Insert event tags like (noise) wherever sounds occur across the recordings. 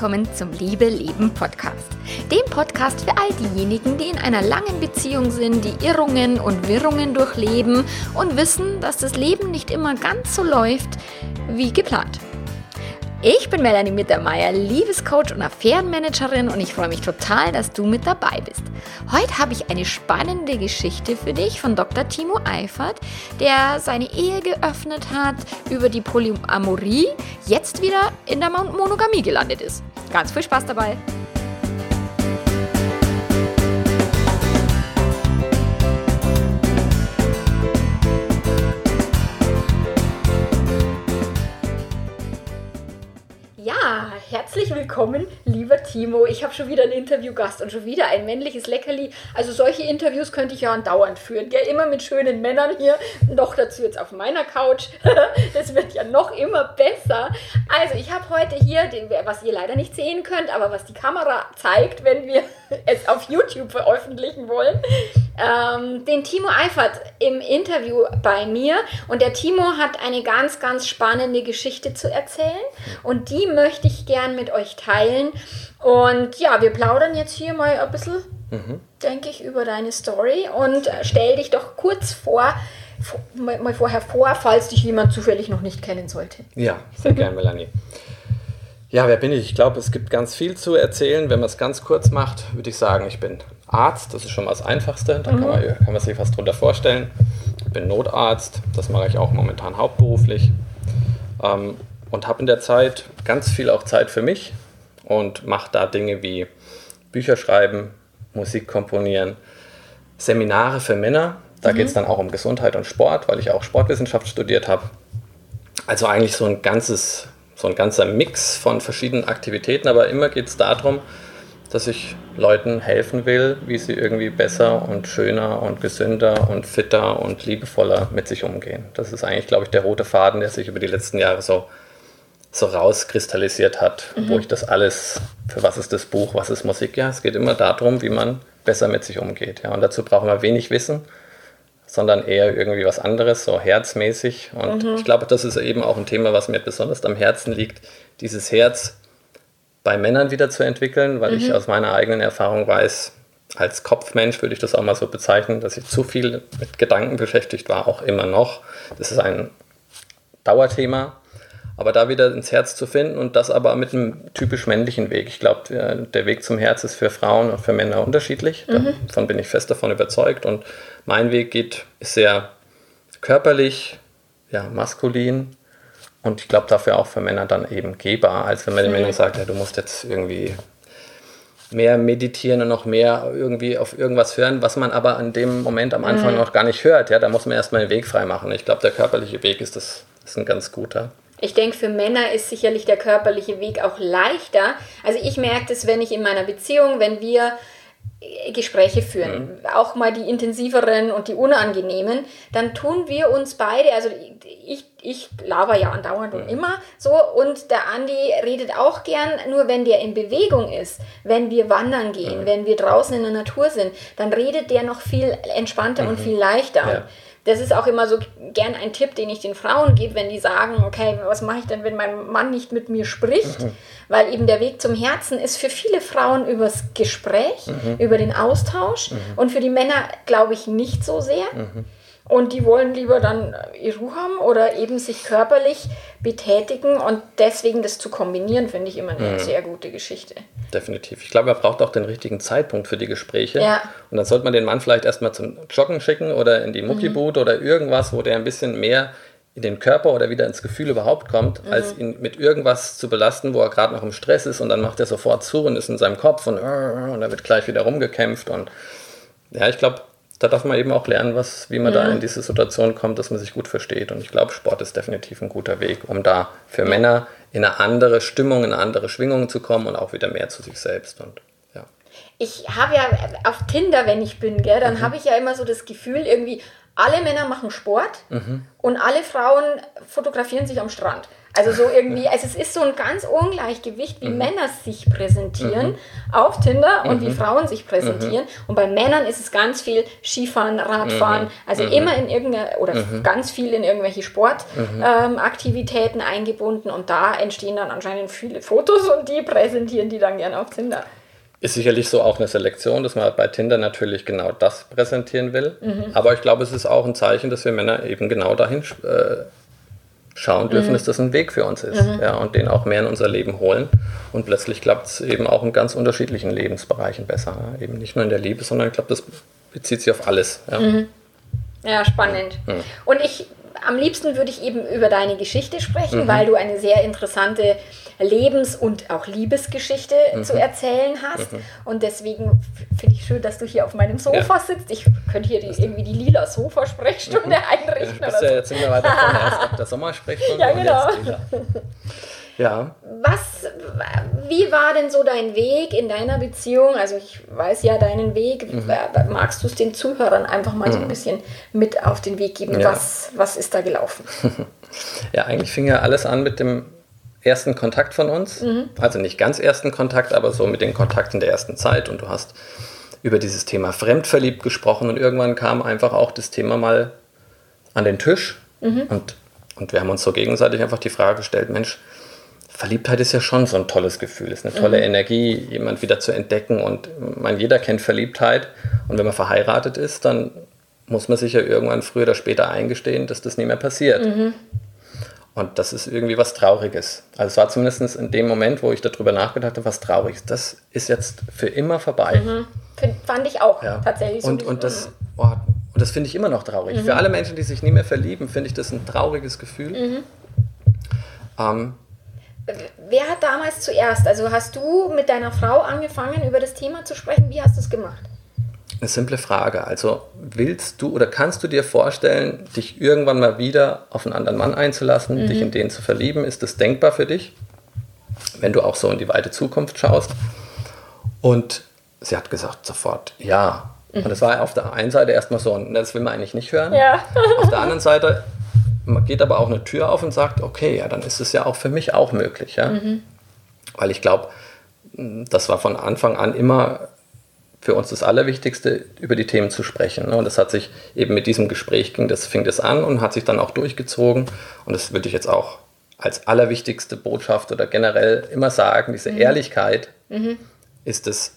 willkommen zum Liebe Leben Podcast. Dem Podcast für all diejenigen, die in einer langen Beziehung sind, die Irrungen und Wirrungen durchleben und wissen, dass das Leben nicht immer ganz so läuft wie geplant. Ich bin Melanie Mittermeier, Liebescoach und Affärenmanagerin und ich freue mich total, dass du mit dabei bist. Heute habe ich eine spannende Geschichte für dich von Dr. Timo Eifert, der seine Ehe geöffnet hat, über die Polyamorie jetzt wieder in der Monogamie gelandet ist. Ganz viel Spaß dabei! Herzlich willkommen, lieber Timo. Ich habe schon wieder einen Interviewgast und schon wieder ein männliches Leckerli. Also solche Interviews könnte ich ja andauernd führen. Ja, immer mit schönen Männern hier. Noch dazu jetzt auf meiner Couch. (laughs) das wird ja noch immer besser. Also ich habe heute hier, den, was ihr leider nicht sehen könnt, aber was die Kamera zeigt, wenn wir (laughs) es auf YouTube veröffentlichen wollen, ähm, den Timo Eifert im Interview bei mir. Und der Timo hat eine ganz, ganz spannende Geschichte zu erzählen. Und die möchte ich gern mit euch teilen. Und ja, wir plaudern jetzt hier mal ein bisschen, mhm. denke ich, über deine Story. Und stell dich doch kurz vor, mal vorher vor, falls dich jemand zufällig noch nicht kennen sollte. Ja, sehr gerne, Melanie. Ja, wer bin ich? Ich glaube, es gibt ganz viel zu erzählen. Wenn man es ganz kurz macht, würde ich sagen, ich bin Arzt. Das ist schon mal das Einfachste. Da mhm. kann, man, kann man sich was drunter vorstellen. Ich bin Notarzt. Das mache ich auch momentan hauptberuflich. Ähm, und habe in der Zeit ganz viel auch Zeit für mich und mache da Dinge wie Bücher schreiben, Musik komponieren, Seminare für Männer. Da mhm. geht es dann auch um Gesundheit und Sport, weil ich auch Sportwissenschaft studiert habe. Also eigentlich so ein ganzes so ein ganzer Mix von verschiedenen Aktivitäten, aber immer geht es darum, dass ich Leuten helfen will, wie sie irgendwie besser und schöner und gesünder und fitter und liebevoller mit sich umgehen. Das ist eigentlich, glaube ich, der rote Faden, der sich über die letzten Jahre so, so rauskristallisiert hat, mhm. wo ich das alles, für was ist das Buch, was ist Musik? Ja, es geht immer darum, wie man besser mit sich umgeht. Ja, und dazu brauchen wir wenig Wissen sondern eher irgendwie was anderes, so herzmäßig. Und mhm. ich glaube, das ist eben auch ein Thema, was mir besonders am Herzen liegt, dieses Herz bei Männern wieder zu entwickeln, weil mhm. ich aus meiner eigenen Erfahrung weiß, als Kopfmensch würde ich das auch mal so bezeichnen, dass ich zu viel mit Gedanken beschäftigt war, auch immer noch. Das ist ein Dauerthema aber da wieder ins Herz zu finden und das aber mit einem typisch männlichen Weg. Ich glaube, der Weg zum Herz ist für Frauen und für Männer unterschiedlich. Mhm. Davon bin ich fest davon überzeugt. Und mein Weg geht ist sehr körperlich, ja, maskulin und ich glaube dafür auch für Männer dann eben gehbar, als wenn man den Männern sagt, ja, du musst jetzt irgendwie mehr meditieren und noch mehr irgendwie auf irgendwas hören, was man aber an dem Moment am Anfang mhm. noch gar nicht hört. Ja, da muss man erstmal den Weg frei machen. Ich glaube, der körperliche Weg ist das ist ein ganz guter. Ich denke, für Männer ist sicherlich der körperliche Weg auch leichter. Also ich merke das, wenn ich in meiner Beziehung, wenn wir äh, Gespräche führen, mhm. auch mal die intensiveren und die unangenehmen, dann tun wir uns beide, also ich, ich laber ja andauernd mhm. und immer so und der Andi redet auch gern, nur wenn der in Bewegung ist, wenn wir wandern gehen, mhm. wenn wir draußen in der Natur sind, dann redet der noch viel entspannter und mhm. viel leichter. Ja das ist auch immer so gern ein Tipp, den ich den Frauen gebe, wenn die sagen, okay, was mache ich denn, wenn mein Mann nicht mit mir spricht? Mhm. Weil eben der Weg zum Herzen ist für viele Frauen übers Gespräch, mhm. über den Austausch mhm. und für die Männer, glaube ich, nicht so sehr. Und die wollen lieber dann ihre Ruhe haben oder eben sich körperlich betätigen und deswegen das zu kombinieren, finde ich immer eine mhm. sehr gute Geschichte. Definitiv. Ich glaube, er braucht auch den richtigen Zeitpunkt für die Gespräche. Ja. Und dann sollte man den Mann vielleicht erstmal zum Joggen schicken oder in die Muckiboot mhm. oder irgendwas, wo der ein bisschen mehr in den Körper oder wieder ins Gefühl überhaupt kommt, mhm. als ihn mit irgendwas zu belasten, wo er gerade noch im Stress ist und dann macht er sofort zu und ist in seinem Kopf und, und da wird gleich wieder rumgekämpft und ja, ich glaube, da darf man eben auch lernen, was, wie man ja. da in diese Situation kommt, dass man sich gut versteht. Und ich glaube, Sport ist definitiv ein guter Weg, um da für. Männer in eine andere Stimmung, in eine andere Schwingung zu kommen und auch wieder mehr zu sich selbst. Und ja. Ich habe ja auf Tinder, wenn ich bin, gell, dann mhm. habe ich ja immer so das Gefühl, irgendwie, alle Männer machen Sport mhm. und alle Frauen fotografieren sich am Strand. Also so (laughs) irgendwie, also es ist so ein ganz Ungleichgewicht, wie mhm. Männer sich präsentieren mhm. auf Tinder und wie mhm. Frauen sich präsentieren. Mhm. Und bei Männern ist es ganz viel Skifahren, Radfahren, mhm. also immer in irgendeine, oder ganz viel in irgendwelche Sportaktivitäten ähm, eingebunden. Und da entstehen dann anscheinend viele Fotos und die präsentieren die dann gerne auf Tinder. Ist sicherlich so auch eine Selektion, dass man bei Tinder natürlich genau das präsentieren will. Aber ich glaube, es ist auch ein Zeichen, dass wir Männer eben genau dahin äh, schauen dürfen, mhm. dass das ein Weg für uns ist mhm. ja, und den auch mehr in unser Leben holen. Und plötzlich klappt es eben auch in ganz unterschiedlichen Lebensbereichen besser. Ja. Eben nicht nur in der Liebe, sondern ich glaube, das bezieht sich auf alles. Ja, mhm. ja spannend. Mhm. Und ich, am liebsten würde ich eben über deine Geschichte sprechen, mhm. weil du eine sehr interessante Lebens- und auch Liebesgeschichte mhm. zu erzählen hast. Mhm. Und deswegen finde ich schön, dass du hier auf meinem Sofa ja. sitzt. Ich könnte hier die, irgendwie die lila Sofa-Sprechstunde mhm. einrichten. Das ist ja (laughs) jetzt sind wir weiter von erst ab der Sommersprechstunde ja, genau. Ja. Was, wie war denn so dein Weg in deiner Beziehung? Also ich weiß ja deinen Weg. Mhm. Magst du es den Zuhörern einfach mal mhm. so ein mhm. bisschen mit auf den Weg geben? Ja. Was, was ist da gelaufen? (laughs) ja, eigentlich fing ja alles an mit dem ersten Kontakt von uns. Mhm. Also nicht ganz ersten Kontakt, aber so mit den Kontakten der ersten Zeit. Und du hast über dieses Thema fremdverliebt gesprochen und irgendwann kam einfach auch das Thema mal an den Tisch. Mhm. Und, und wir haben uns so gegenseitig einfach die Frage gestellt, Mensch, Verliebtheit ist ja schon so ein tolles Gefühl, ist eine tolle mhm. Energie, jemand wieder zu entdecken. Und man, jeder kennt Verliebtheit. Und wenn man verheiratet ist, dann muss man sich ja irgendwann früher oder später eingestehen, dass das nie mehr passiert. Mhm. Und das ist irgendwie was Trauriges. Also es war zumindest in dem Moment, wo ich darüber nachgedacht habe, was Trauriges. Das ist jetzt für immer vorbei. Mhm. Fand ich auch ja. tatsächlich. Und, und das, oh, und das finde ich immer noch traurig. Mhm. Für alle Menschen, die sich nie mehr verlieben, finde ich das ein trauriges Gefühl. Mhm. Ähm, Wer hat damals zuerst? Also hast du mit deiner Frau angefangen, über das Thema zu sprechen? Wie hast du es gemacht? Eine simple Frage. Also willst du oder kannst du dir vorstellen, dich irgendwann mal wieder auf einen anderen Mann einzulassen, mhm. dich in den zu verlieben? Ist das denkbar für dich, wenn du auch so in die weite Zukunft schaust? Und sie hat gesagt sofort, ja. Mhm. Und das war auf der einen Seite erstmal so, das will man eigentlich nicht hören. Ja. auf der anderen Seite man geht aber auch eine Tür auf und sagt, okay, ja, dann ist es ja auch für mich auch möglich. Ja? Mhm. Weil ich glaube, das war von Anfang an immer für uns das Allerwichtigste, über die Themen zu sprechen. Ne? Und das hat sich eben mit diesem Gespräch ging das, fing das an und hat sich dann auch durchgezogen. Und das würde ich jetzt auch als allerwichtigste Botschaft oder generell immer sagen, diese mhm. Ehrlichkeit mhm. ist das,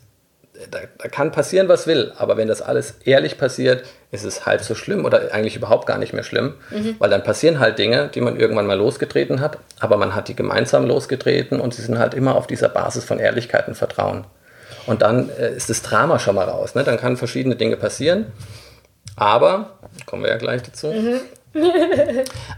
da, da, kann passieren, was will, aber wenn das alles ehrlich passiert, ist es halb so schlimm oder eigentlich überhaupt gar nicht mehr schlimm, mhm. weil dann passieren halt Dinge, die man irgendwann mal losgetreten hat, aber man hat die gemeinsam losgetreten und sie sind halt immer auf dieser Basis von Ehrlichkeit und Vertrauen. Und dann äh, ist das Drama schon mal raus. Ne? Dann kann verschiedene Dinge passieren. Aber, kommen wir ja gleich dazu, mhm. (laughs)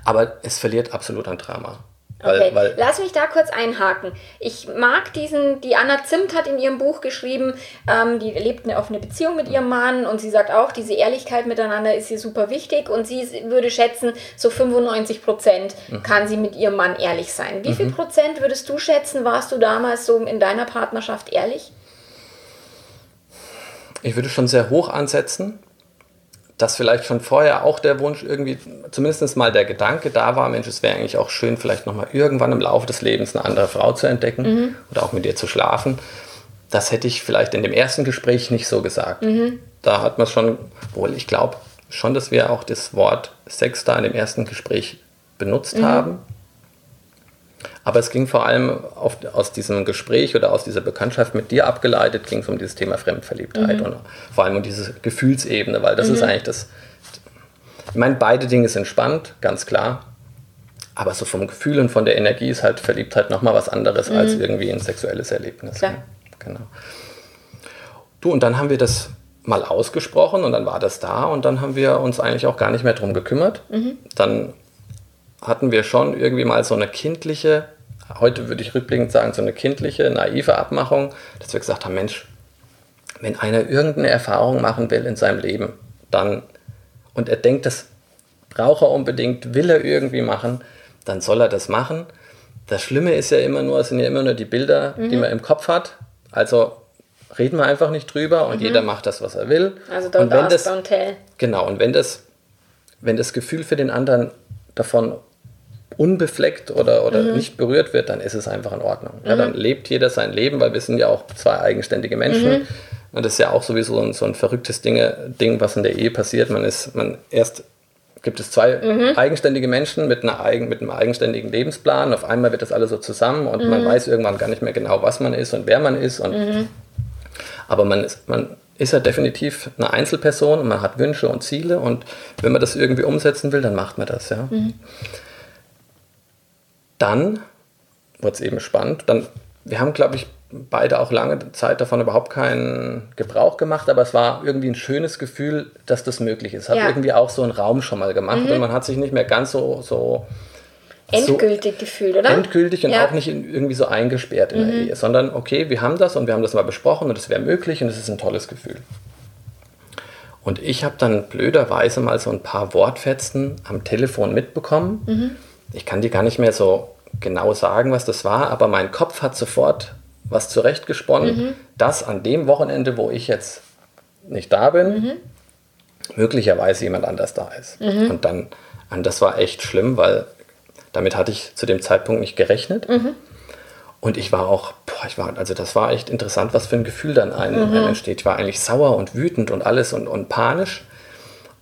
aber es verliert absolut an Drama. Weil, okay, weil lass mich da kurz einhaken. Ich mag diesen, die Anna Zimt hat in ihrem Buch geschrieben, ähm, die lebt eine offene Beziehung mit ihrem Mann und sie sagt auch, diese Ehrlichkeit miteinander ist ihr super wichtig und sie würde schätzen, so 95 Prozent mhm. kann sie mit ihrem Mann ehrlich sein. Wie mhm. viel Prozent würdest du schätzen, warst du damals so in deiner Partnerschaft ehrlich? Ich würde schon sehr hoch ansetzen, dass vielleicht schon vorher auch der Wunsch irgendwie, zumindest mal der Gedanke da war, Mensch, es wäre eigentlich auch schön, vielleicht nochmal irgendwann im Laufe des Lebens eine andere Frau zu entdecken mhm. oder auch mit ihr zu schlafen. Das hätte ich vielleicht in dem ersten Gespräch nicht so gesagt. Mhm. Da hat man schon, wohl ich glaube schon, dass wir auch das Wort Sex da in dem ersten Gespräch benutzt mhm. haben. Aber es ging vor allem auf, aus diesem Gespräch oder aus dieser Bekanntschaft mit dir abgeleitet, ging es um dieses Thema Fremdverliebtheit mhm. und vor allem um diese Gefühlsebene, weil das mhm. ist eigentlich das. Ich meine, beide Dinge sind spannend, ganz klar. Aber so vom Gefühl und von der Energie ist halt Verliebtheit nochmal was anderes mhm. als irgendwie ein sexuelles Erlebnis. Klar. Genau. Du, und dann haben wir das mal ausgesprochen und dann war das da und dann haben wir uns eigentlich auch gar nicht mehr drum gekümmert. Mhm. Dann hatten wir schon irgendwie mal so eine kindliche, heute würde ich rückblickend sagen, so eine kindliche, naive Abmachung, dass wir gesagt haben, Mensch, wenn einer irgendeine Erfahrung machen will in seinem Leben, dann, und er denkt, das braucht er unbedingt, will er irgendwie machen, dann soll er das machen. Das Schlimme ist ja immer nur, es sind ja immer nur die Bilder, mhm. die man im Kopf hat. Also reden wir einfach nicht drüber und mhm. jeder macht das, was er will. Also don't und wenn ask, das, don't tell. Genau, und wenn das, wenn das Gefühl für den anderen davon unbefleckt oder, oder mhm. nicht berührt wird, dann ist es einfach in Ordnung. Ja, dann mhm. lebt jeder sein Leben, weil wir sind ja auch zwei eigenständige Menschen. Mhm. Und das ist ja auch sowieso ein, so ein verrücktes Ding, Ding, was in der Ehe passiert. Man ist, man erst gibt es zwei mhm. eigenständige Menschen mit, einer eigen, mit einem eigenständigen Lebensplan. Auf einmal wird das alles so zusammen und mhm. man weiß irgendwann gar nicht mehr genau, was man ist und wer man ist. Und, mhm. Aber man ist, man ist ja definitiv eine Einzelperson und man hat Wünsche und Ziele und wenn man das irgendwie umsetzen will, dann macht man das. Ja. Mhm. Dann wird es eben spannend. Dann, wir haben, glaube ich, beide auch lange Zeit davon überhaupt keinen Gebrauch gemacht, aber es war irgendwie ein schönes Gefühl, dass das möglich ist. Hat ja. irgendwie auch so einen Raum schon mal gemacht mhm. und man hat sich nicht mehr ganz so, so endgültig so gefühlt, oder? Endgültig und ja. auch nicht irgendwie so eingesperrt in mhm. der Ehe, sondern okay, wir haben das und wir haben das mal besprochen und es wäre möglich und es ist ein tolles Gefühl. Und ich habe dann blöderweise mal so ein paar Wortfetzen am Telefon mitbekommen. Mhm. Ich kann dir gar nicht mehr so genau sagen, was das war, aber mein Kopf hat sofort was zurechtgesponnen, mhm. dass an dem Wochenende, wo ich jetzt nicht da bin, mhm. möglicherweise jemand anders da ist. Mhm. Und dann, und das war echt schlimm, weil damit hatte ich zu dem Zeitpunkt nicht gerechnet. Mhm. Und ich war auch, boah, ich war, also das war echt interessant, was für ein Gefühl dann einem, mhm. entsteht. Ich war eigentlich sauer und wütend und alles und, und panisch.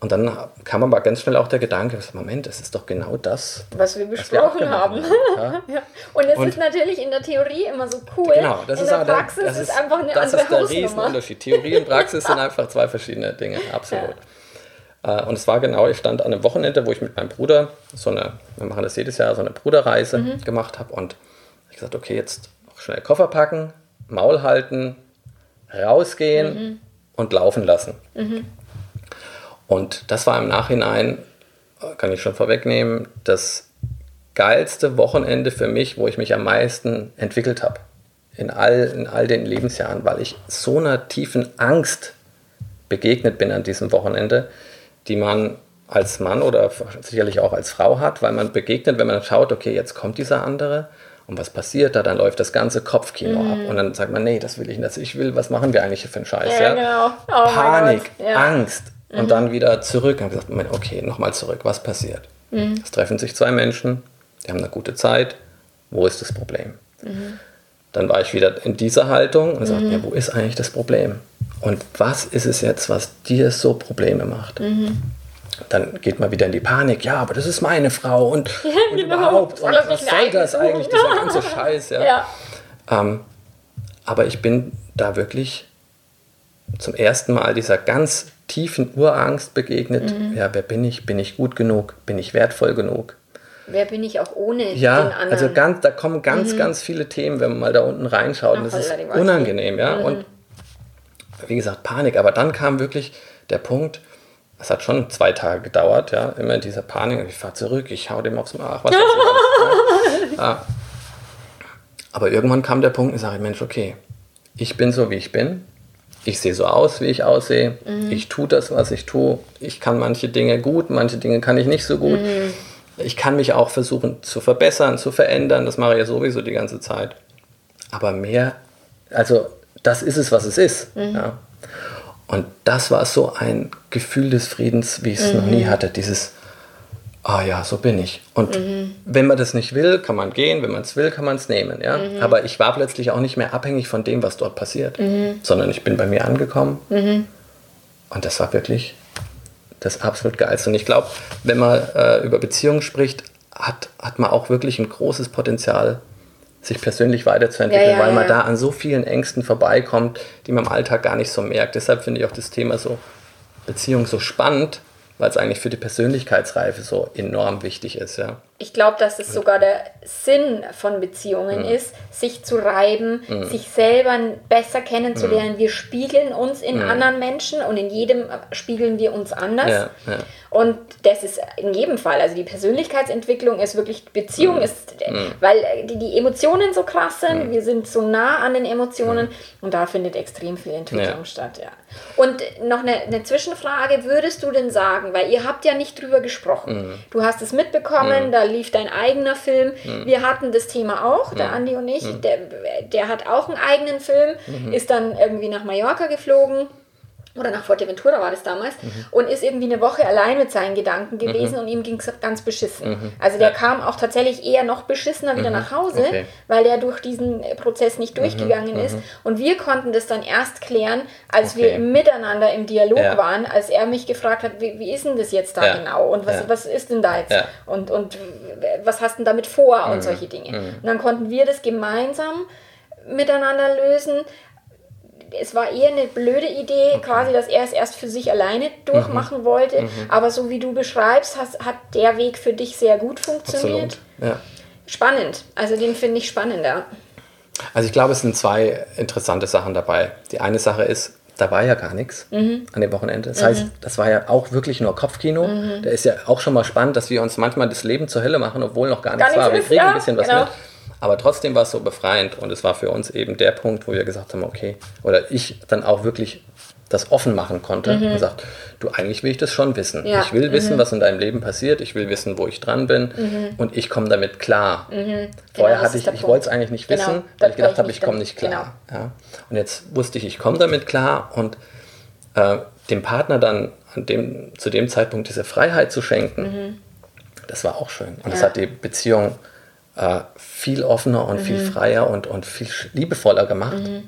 Und dann kam aber ganz schnell auch der Gedanke, Moment, es ist doch genau das, was wir besprochen was wir haben. haben. (laughs) Ja? Und es und ist natürlich in der Theorie immer so cool. Genau, das in ist der Praxis das ist, ist einfach eine das andere ist der Riesenunterschied. Theorie und Praxis sind einfach zwei verschiedene Dinge, (laughs) absolut. Ja. Äh, und es war genau, ich stand an einem Wochenende, wo ich mit meinem Bruder so eine, wir machen das jedes Jahr, so eine Bruderreise mhm. gemacht habe und ich gesagt, okay, jetzt schnell Koffer packen, Maul halten, rausgehen mhm. und laufen lassen. Mhm. Und das war im Nachhinein, kann ich schon vorwegnehmen, das geilste Wochenende für mich, wo ich mich am meisten entwickelt habe. In all, in all den Lebensjahren, weil ich so einer tiefen Angst begegnet bin an diesem Wochenende, die man als Mann oder sicherlich auch als Frau hat, weil man begegnet, wenn man schaut, okay, jetzt kommt dieser andere und was passiert da, dann läuft das ganze Kopfkino mm. ab und dann sagt man, nee, das will ich nicht, ich will, was machen wir eigentlich für einen Scheiß? Ja, ja? Genau. Oh Panik, ja. Angst, und mhm. dann wieder zurück. Und gesagt, okay, nochmal zurück, was passiert? Mhm. Es treffen sich zwei Menschen, die haben eine gute Zeit. Wo ist das Problem? Mhm. Dann war ich wieder in dieser Haltung und sagte, mhm. ja, wo ist eigentlich das Problem? Und was ist es jetzt, was dir so Probleme macht? Mhm. Dann geht man wieder in die Panik, ja, aber das ist meine Frau und, ja, (laughs) und genau. überhaupt. Und was soll das eigentlich, dieser ganze (laughs) Scheiß? Ja. ja. Ähm, aber ich bin da wirklich zum ersten Mal dieser ganz tiefen Urangst begegnet. Mhm. Ja, wer bin ich? Bin ich gut genug? Bin ich wertvoll genug? Wer bin ich auch ohne ja, den anderen? Also ganz, da kommen ganz, mhm. ganz viele Themen, wenn man mal da unten reinschaut. Ach, das ist unangenehm, ja. Mhm. Und wie gesagt, Panik. Aber dann kam wirklich der Punkt, es hat schon zwei Tage gedauert, ja, immer in dieser Panik. Ich fahre zurück, ich hau dem aufs Ach, was weiß ich. (laughs) ja. Aber irgendwann kam der Punkt, ich sage, Mensch, okay, ich bin so, wie ich bin ich sehe so aus, wie ich aussehe. Mhm. Ich tue das, was ich tue. Ich kann manche Dinge gut, manche Dinge kann ich nicht so gut. Mhm. Ich kann mich auch versuchen zu verbessern, zu verändern. Das mache ich ja sowieso die ganze Zeit. Aber mehr, also das ist es, was es ist. Mhm. Ja. Und das war so ein Gefühl des Friedens, wie ich es noch nie mhm. hatte. Dieses, ah ja, so bin ich. Und mhm. wenn man das nicht will, kann man gehen, wenn man es will, kann man es nehmen. Ja? Mhm. Aber ich war plötzlich auch nicht mehr abhängig von dem, was dort passiert, mhm. sondern ich bin bei mir angekommen. Mhm. Und das war wirklich das absolut Geilste. Und ich glaube, wenn man äh, über Beziehungen spricht, hat, hat man auch wirklich ein großes Potenzial, sich persönlich weiterzuentwickeln, ja, ja, weil man ja. da an so vielen Ängsten vorbeikommt, die man im Alltag gar nicht so merkt. Deshalb finde ich auch das Thema so Beziehung so spannend, weil es eigentlich für die Persönlichkeitsreife so enorm wichtig ist, ja. Ich glaube, dass es sogar der Sinn von Beziehungen mhm. ist, sich zu reiben, mhm. sich selber besser kennenzulernen. Mhm. Wir spiegeln uns in anderen Menschen und in jedem spiegeln wir uns anders. Ja, ja. Und das ist in jedem Fall, also die Persönlichkeitsentwicklung ist wirklich, Beziehung ist, mhm. weil die, die, Emotionen so krass sind, wir sind so nah an den Emotionen und da findet extrem viel Entwicklung ja. statt, ja. Und noch eine, eine, Zwischenfrage, würdest du denn sagen, weil ihr habt ja nicht drüber gesprochen, du hast es mitbekommen, da lief dein eigener Film. Mhm. Wir hatten das Thema auch, der mhm. Andi und ich. Mhm. Der, der hat auch einen eigenen Film, mhm. ist dann irgendwie nach Mallorca geflogen oder nach Fuerteventura war das damals, mhm. und ist irgendwie eine Woche allein mit seinen Gedanken gewesen mhm. und ihm ging es ganz beschissen. Mhm. Also der ja. kam auch tatsächlich eher noch beschissener wieder mhm. nach Hause, okay. weil er durch diesen Prozess nicht mhm. durchgegangen ist. Mhm. Und wir konnten das dann erst klären, als okay. wir miteinander im Dialog ja. waren, als er mich gefragt hat, wie, wie ist denn das jetzt da ja. genau und was, was ist denn da jetzt und, und was hast du denn damit vor und solche Dinge. Und dann konnten wir das gemeinsam miteinander lösen es war eher eine blöde Idee, okay. quasi, dass er es erst für sich alleine durchmachen mhm. wollte. Mhm. Aber so wie du beschreibst, hast, hat der Weg für dich sehr gut funktioniert. Ja. Spannend. Also den finde ich spannender. Also ich glaube, es sind zwei interessante Sachen dabei. Die eine Sache ist, da war ja gar nichts mhm. an dem Wochenende. Das mhm. heißt, das war ja auch wirklich nur Kopfkino. Mhm. Da ist ja auch schon mal spannend, dass wir uns manchmal das Leben zur Hölle machen, obwohl noch gar, gar nichts war. Wir kriegen ja, ein bisschen was genau. mit. Aber trotzdem war es so befreiend und es war für uns eben der Punkt, wo wir gesagt haben, okay, oder ich dann auch wirklich das offen machen konnte mhm. und gesagt, du, eigentlich will ich das schon wissen. Ja. Ich will mhm. wissen, was in deinem Leben passiert, ich will wissen, wo ich dran bin mhm. und ich komme damit klar. Mhm. Vorher genau, hatte ich, ich wollte es eigentlich nicht genau, wissen, weil ich gedacht habe, ich komme nicht klar. Genau. Ja? Und jetzt wusste ich, ich komme damit klar und äh, dem Partner dann an dem, zu dem Zeitpunkt diese Freiheit zu schenken, mhm. das war auch schön. Und ja. das hat die Beziehung äh, viel offener und mhm. viel freier und, und viel liebevoller gemacht, mhm.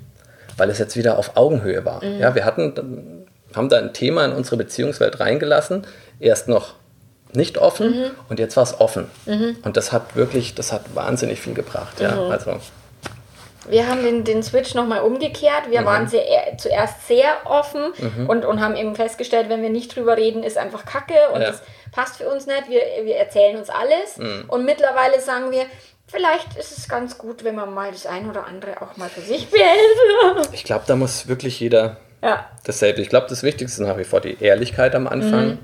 weil es jetzt wieder auf Augenhöhe war. Mhm. Ja, wir hatten, haben da ein Thema in unsere Beziehungswelt reingelassen, erst noch nicht offen mhm. und jetzt war es offen. Mhm. Und das hat wirklich, das hat wahnsinnig viel gebracht. Ja, mhm. also. Wir haben den, den Switch nochmal umgekehrt. Wir mhm. waren sehr, zuerst sehr offen mhm. und, und haben eben festgestellt, wenn wir nicht drüber reden, ist einfach Kacke und ja. das passt für uns nicht. Wir, wir erzählen uns alles. Mhm. Und mittlerweile sagen wir, vielleicht ist es ganz gut, wenn man mal das ein oder andere auch mal für sich behält. (laughs) ich glaube, da muss wirklich jeder ja. dasselbe. Ich glaube, das Wichtigste ist nach wie vor die Ehrlichkeit am Anfang. Mhm.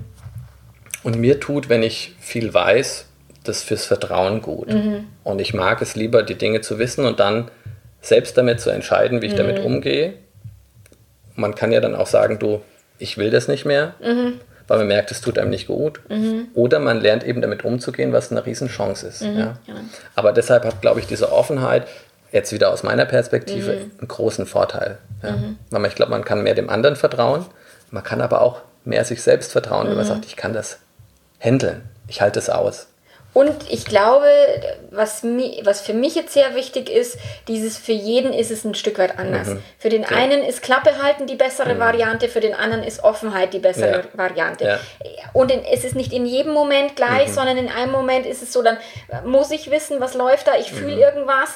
Und mir tut, wenn ich viel weiß, das fürs Vertrauen gut. Mhm. Und ich mag es lieber, die Dinge zu wissen und dann selbst damit zu entscheiden, wie ich mhm. damit umgehe. Man kann ja dann auch sagen, du, ich will das nicht mehr, mhm. Weil man merkt, es tut einem nicht gut. Mhm. Oder man lernt eben damit umzugehen, was eine Riesenchance ist. Mhm. Ja. Ja. Aber deshalb hat, glaube ich, diese Offenheit jetzt wieder aus meiner Perspektive mhm. einen großen Vorteil. Ja. Mhm. Weil ich glaube, man kann mehr dem anderen vertrauen, man kann aber auch mehr sich selbst vertrauen, wenn man sagt, ich kann das handeln, ich halte es aus. Und ich glaube, was, mi, was für mich jetzt sehr wichtig ist, dieses für jeden ist es ein Stück weit anders. Mhm. Für den ja. einen ist Klappe halten die bessere mhm. Variante, für den anderen ist Offenheit die bessere ja. Variante. Ja. Und in, es ist nicht in jedem Moment gleich, mhm. sondern in einem Moment ist es so, dann muss ich wissen, was läuft da, ich fühle mhm. irgendwas,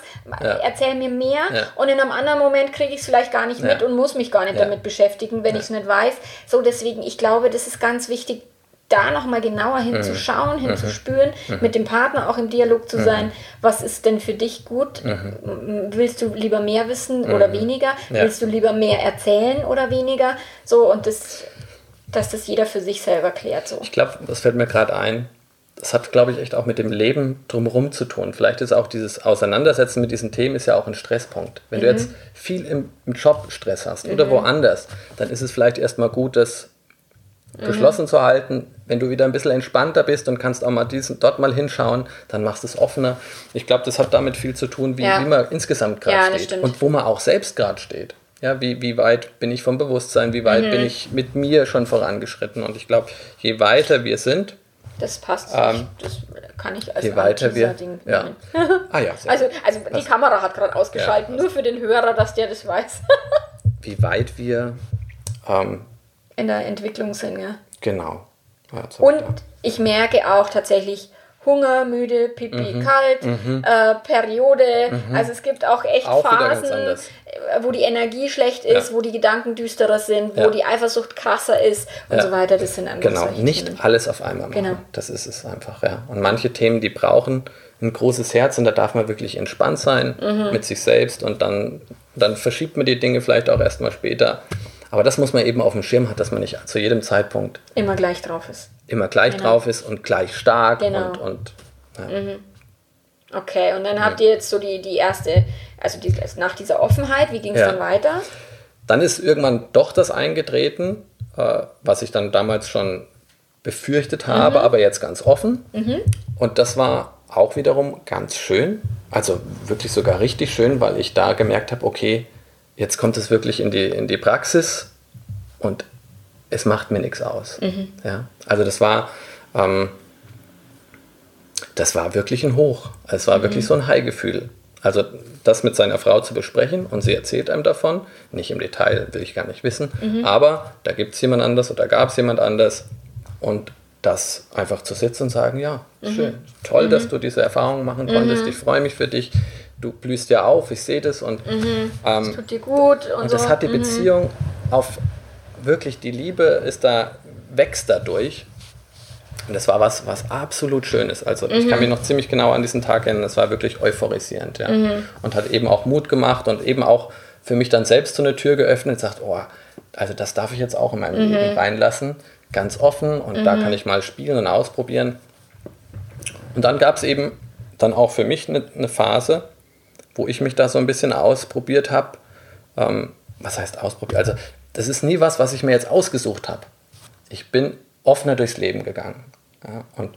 erzähl mir mehr. Und in einem anderen Moment kriege ich es vielleicht gar nicht mit und muss mich gar nicht damit beschäftigen, wenn ich es nicht weiß. So deswegen, ich glaube, das ist ganz wichtig, da nochmal genauer hinzuschauen, mhm. hinzuspüren, mhm. mit dem Partner auch im Dialog zu mhm. sein, was ist denn für dich gut? Mhm. Willst du lieber mehr wissen oder mhm. weniger? Ja. Willst du lieber mehr erzählen oder weniger? So und das, dass das jeder für sich selber klärt. So. Ich glaube, das fällt mir gerade ein. Das hat, glaube ich, echt auch mit dem Leben drumherum zu tun. Vielleicht ist auch dieses Auseinandersetzen mit diesen Themen ist ja auch ein Stresspunkt. Wenn du jetzt viel im, im Job Stress hast oder woanders, dann ist es vielleicht erstmal gut, das mhm. geschlossen zu halten. Wenn du wieder ein bisschen entspannter bist und kannst auch mal diesen, dort mal hinschauen, dann machst du es offener. Ich glaube, das hat damit viel zu tun, wie, ja. wie man insgesamt gerade ja, steht und wo man auch selbst gerade steht. Ja, wie, wie weit bin ich vom Bewusstsein, wie weit mhm. bin ich mit mir schon vorangeschritten. Und ich glaube, je weiter wir sind, das passt. Ähm, das kann ich als je weiter wir, Ding ja. (laughs) ah, ja, also, also die das, Kamera hat gerade ausgeschaltet, ja, nur für den Hörer, dass der das weiß. (laughs) wie weit wir ähm, in der Entwicklung sind. Ja. Genau. Und ich merke auch tatsächlich Hunger, müde, Pipi, mhm. kalt, mhm. Äh, Periode. Mhm. Also es gibt auch echt auch Phasen, äh, wo die Energie schlecht ist, ja. wo die Gedanken düsterer sind, wo ja. die Eifersucht krasser ist und so weiter. Das sind einfach Genau, nicht Themen. alles auf einmal machen. Genau. Das ist es einfach, ja. Und manche Themen, die brauchen ein großes Herz und da darf man wirklich entspannt sein mhm. mit sich selbst und dann, dann verschiebt man die Dinge vielleicht auch erstmal später. Aber das muss man eben auf dem Schirm haben, dass man nicht zu jedem Zeitpunkt immer gleich drauf ist. Immer gleich genau. drauf ist und gleich stark genau. und, und ja. mhm. Okay, und dann habt ihr jetzt so die, die erste, also die, nach dieser Offenheit, wie ging es ja. dann weiter? Dann ist irgendwann doch das eingetreten, äh, was ich dann damals schon befürchtet habe, mhm. aber jetzt ganz offen. Mhm. Und das war auch wiederum ganz schön, also wirklich sogar richtig schön, weil ich da gemerkt habe, okay, jetzt kommt es wirklich in die, in die Praxis und es macht mir nichts aus. Ja? Also das war, ähm, das war wirklich ein Hoch. Es war wirklich so ein High-Gefühl. Also das mit seiner Frau zu besprechen und sie erzählt einem davon, nicht im Detail, will ich gar nicht wissen, aber da gibt es jemand anders oder gab es jemand anders und das einfach zu sitzen und sagen, ja, schön, toll, dass du diese Erfahrung machen konntest, ich freue mich für dich, du blühst ja auf, ich sehe das und, ähm, Tut dir gut und, und so. das hat die Beziehung auf wirklich, die Liebe ist da, wächst dadurch. Und das war was, was absolut Schönes. Also ich kann mich noch ziemlich genau an diesen Tag erinnern, das war wirklich euphorisierend, ja. Und hat eben auch Mut gemacht und eben auch für mich dann selbst so eine Tür geöffnet und sagt, oh, also das darf ich jetzt auch in meinem Leben reinlassen, ganz offen und da kann ich mal spielen und ausprobieren. Und dann gab es eben dann auch für mich eine, eine Phase, wo ich mich da so ein bisschen ausprobiert habe. Ähm, was heißt ausprobiert? Also das ist nie was, was ich mir jetzt ausgesucht habe. Ich bin offener durchs Leben gegangen. Ja, und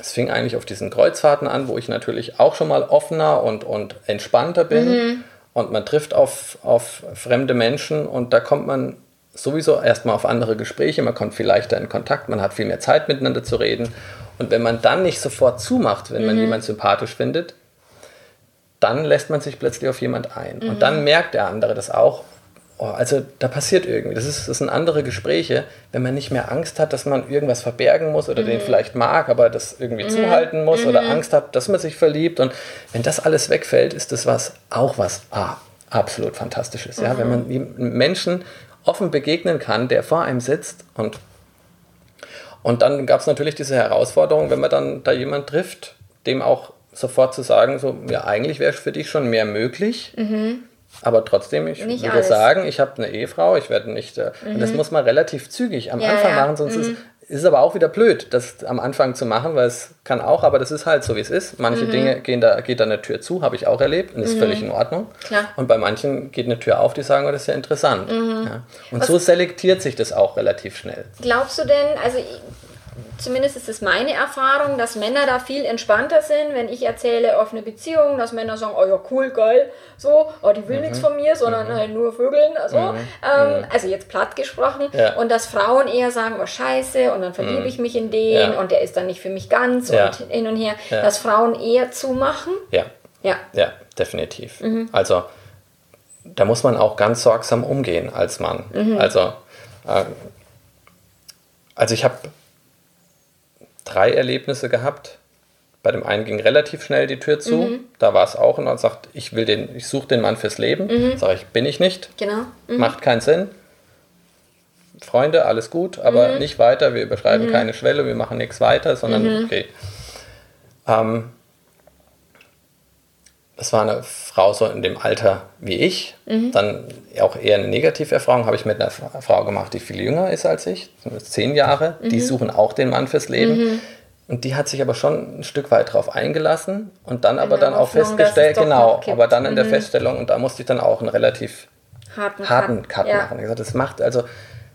es fing eigentlich auf diesen Kreuzfahrten an, wo ich natürlich auch schon mal offener und, und entspannter bin. Und man trifft auf, auf fremde Menschen und da kommt man sowieso erstmal auf andere Gespräche, man kommt viel leichter in Kontakt, man hat viel mehr Zeit miteinander zu reden. Und wenn man dann nicht sofort zumacht, wenn man jemanden sympathisch findet, dann lässt man sich plötzlich auf jemand ein. Und dann merkt der andere das auch. Oh, also da passiert irgendwie. Das, ist, das sind andere Gespräche, wenn man nicht mehr Angst hat, dass man irgendwas verbergen muss oder den vielleicht mag, aber das irgendwie zuhalten muss oder Angst hat, dass man sich verliebt. Und wenn das alles wegfällt, ist das was auch was ah, absolut Fantastisches. Ja? Wenn man einem Menschen offen begegnen kann, der vor einem sitzt und und dann gab es natürlich diese Herausforderung, wenn man dann da jemand trifft, dem auch sofort zu sagen, so, ja, eigentlich wäre für dich schon mehr möglich. Aber trotzdem, ich Mhm. Nicht würde alles. Mhm. sagen, ich habe eine Ehefrau, ich werde nicht. Äh, Und das muss man relativ zügig am Ja, Anfang ja. Mhm. machen, sonst ist, ist es aber auch wieder blöd, das am Anfang zu machen, weil es kann auch, aber das ist halt so, wie es ist. Manche Mhm. Dinge gehen da, geht da eine Tür zu, habe ich auch erlebt und ist völlig in Ordnung. Klar. Und bei manchen geht eine Tür auf, die sagen, oh, das ist ja interessant. Mhm. Ja. Und so selektiert sich das auch relativ schnell. Glaubst du denn, also zumindest ist es meine Erfahrung, dass Männer da viel entspannter sind, wenn ich erzähle offene Beziehungen, dass Männer sagen, oh ja, cool, geil, so, oh, die will nichts von mir, sondern halt nur Vögeln, so. Ähm, Also jetzt platt gesprochen. Ja. Und dass Frauen eher sagen, oh scheiße, und dann verliebe ich mich in den Ja. und der ist dann nicht für mich ganz Ja. und hin und her. Dass Frauen eher zumachen. Ja. Ja. Ja, definitiv. Mhm. Also da muss man auch ganz sorgsam umgehen als Mann. Mhm. Also, äh, also ich habe drei Erlebnisse gehabt. Bei dem einen ging relativ schnell die Tür zu. Mhm. Da war es auch und dann sagt, ich will den, ich suche den Mann fürs Leben. Mhm. Sage ich, bin ich nicht. Genau. Macht keinen Sinn. Freunde, alles gut, aber Mhm. nicht weiter. Wir überschreiten keine Schwelle, wir machen nichts weiter, sondern Mhm. okay. Ähm, das war eine Frau so in dem Alter wie ich. Mhm. Dann auch eher eine Negativerfahrung habe ich mit einer Fra- Frau gemacht, die viel jünger ist als ich, zehn Jahre. Mhm. Die suchen auch den Mann fürs Leben. Und die hat sich aber schon ein Stück weit drauf eingelassen und dann aber dann auch Hoffnung, es festgestellt, genau, aber dann in der Feststellung, und da musste ich dann auch einen relativ Harten, harten Cut Ja. machen. Ich gesagt, das macht also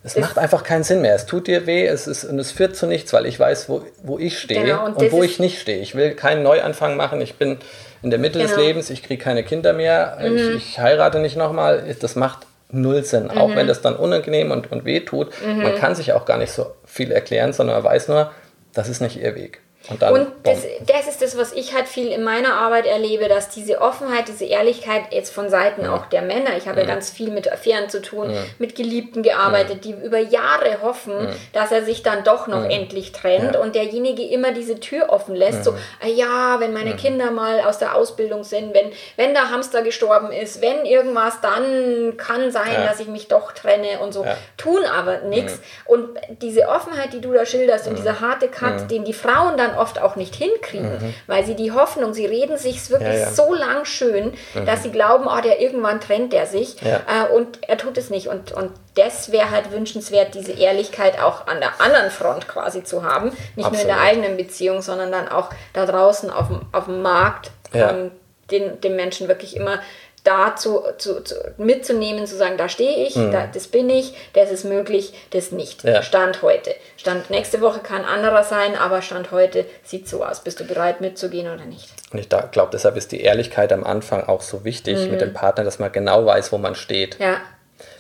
es macht einfach keinen Sinn mehr. Es tut dir weh, es ist und es führt zu nichts, weil ich weiß, wo, wo ich stehe Genau, und und, wo ich nicht stehe. Ich will keinen Neuanfang machen. Ich bin in der Mitte des Genau. Mhm. Lebens, ich kriege keine Kinder mehr, ich, ich heirate nicht nochmal. Das macht null Sinn, auch Mhm. wenn das dann unangenehm und, und weh tut. Man kann sich auch gar nicht so viel erklären, sondern man weiß nur, das ist nicht ihr Weg. Und dann Und das, das ist das, was ich halt viel in meiner Arbeit erlebe, dass diese Offenheit, diese Ehrlichkeit jetzt von Seiten auch der Männer, ich habe ja ganz viel mit Affären zu tun, mit Geliebten gearbeitet, die über Jahre hoffen, dass er sich dann doch noch endlich trennt Ja. und derjenige immer diese Tür offen lässt, so, ah ja, wenn meine Kinder mal aus der Ausbildung sind, wenn, wenn der Hamster gestorben ist, wenn irgendwas, dann kann sein, Ja. dass ich mich doch trenne und so, Ja. tun aber nichts. Und diese Offenheit, die du da schilderst und dieser harte Cut, den die Frauen dann oft auch nicht hinkriegen, weil sie die Hoffnung, sie reden sich wirklich Ja, ja. so lang schön, dass sie glauben, oh, der irgendwann trennt er sich Ja. äh, und er tut es nicht. Und, und das wäre halt wünschenswert, diese Ehrlichkeit auch an der anderen Front quasi zu haben. Nicht nur in der Absolut. eigenen Beziehung, sondern dann auch da draußen auf dem, auf dem Markt, ähm, den, den Menschen wirklich immer dazu zu, zu, mitzunehmen, zu sagen, da stehe ich, da, das bin ich, das ist möglich, das nicht. Mhm. Ja. Stand heute. Stand nächste Woche kann anderer sein, aber Stand heute sieht so aus. Bist du bereit mitzugehen oder nicht? Und ich glaube, deshalb ist die Ehrlichkeit am Anfang auch so wichtig mit dem Partner, dass man genau weiß, wo man steht. Ja,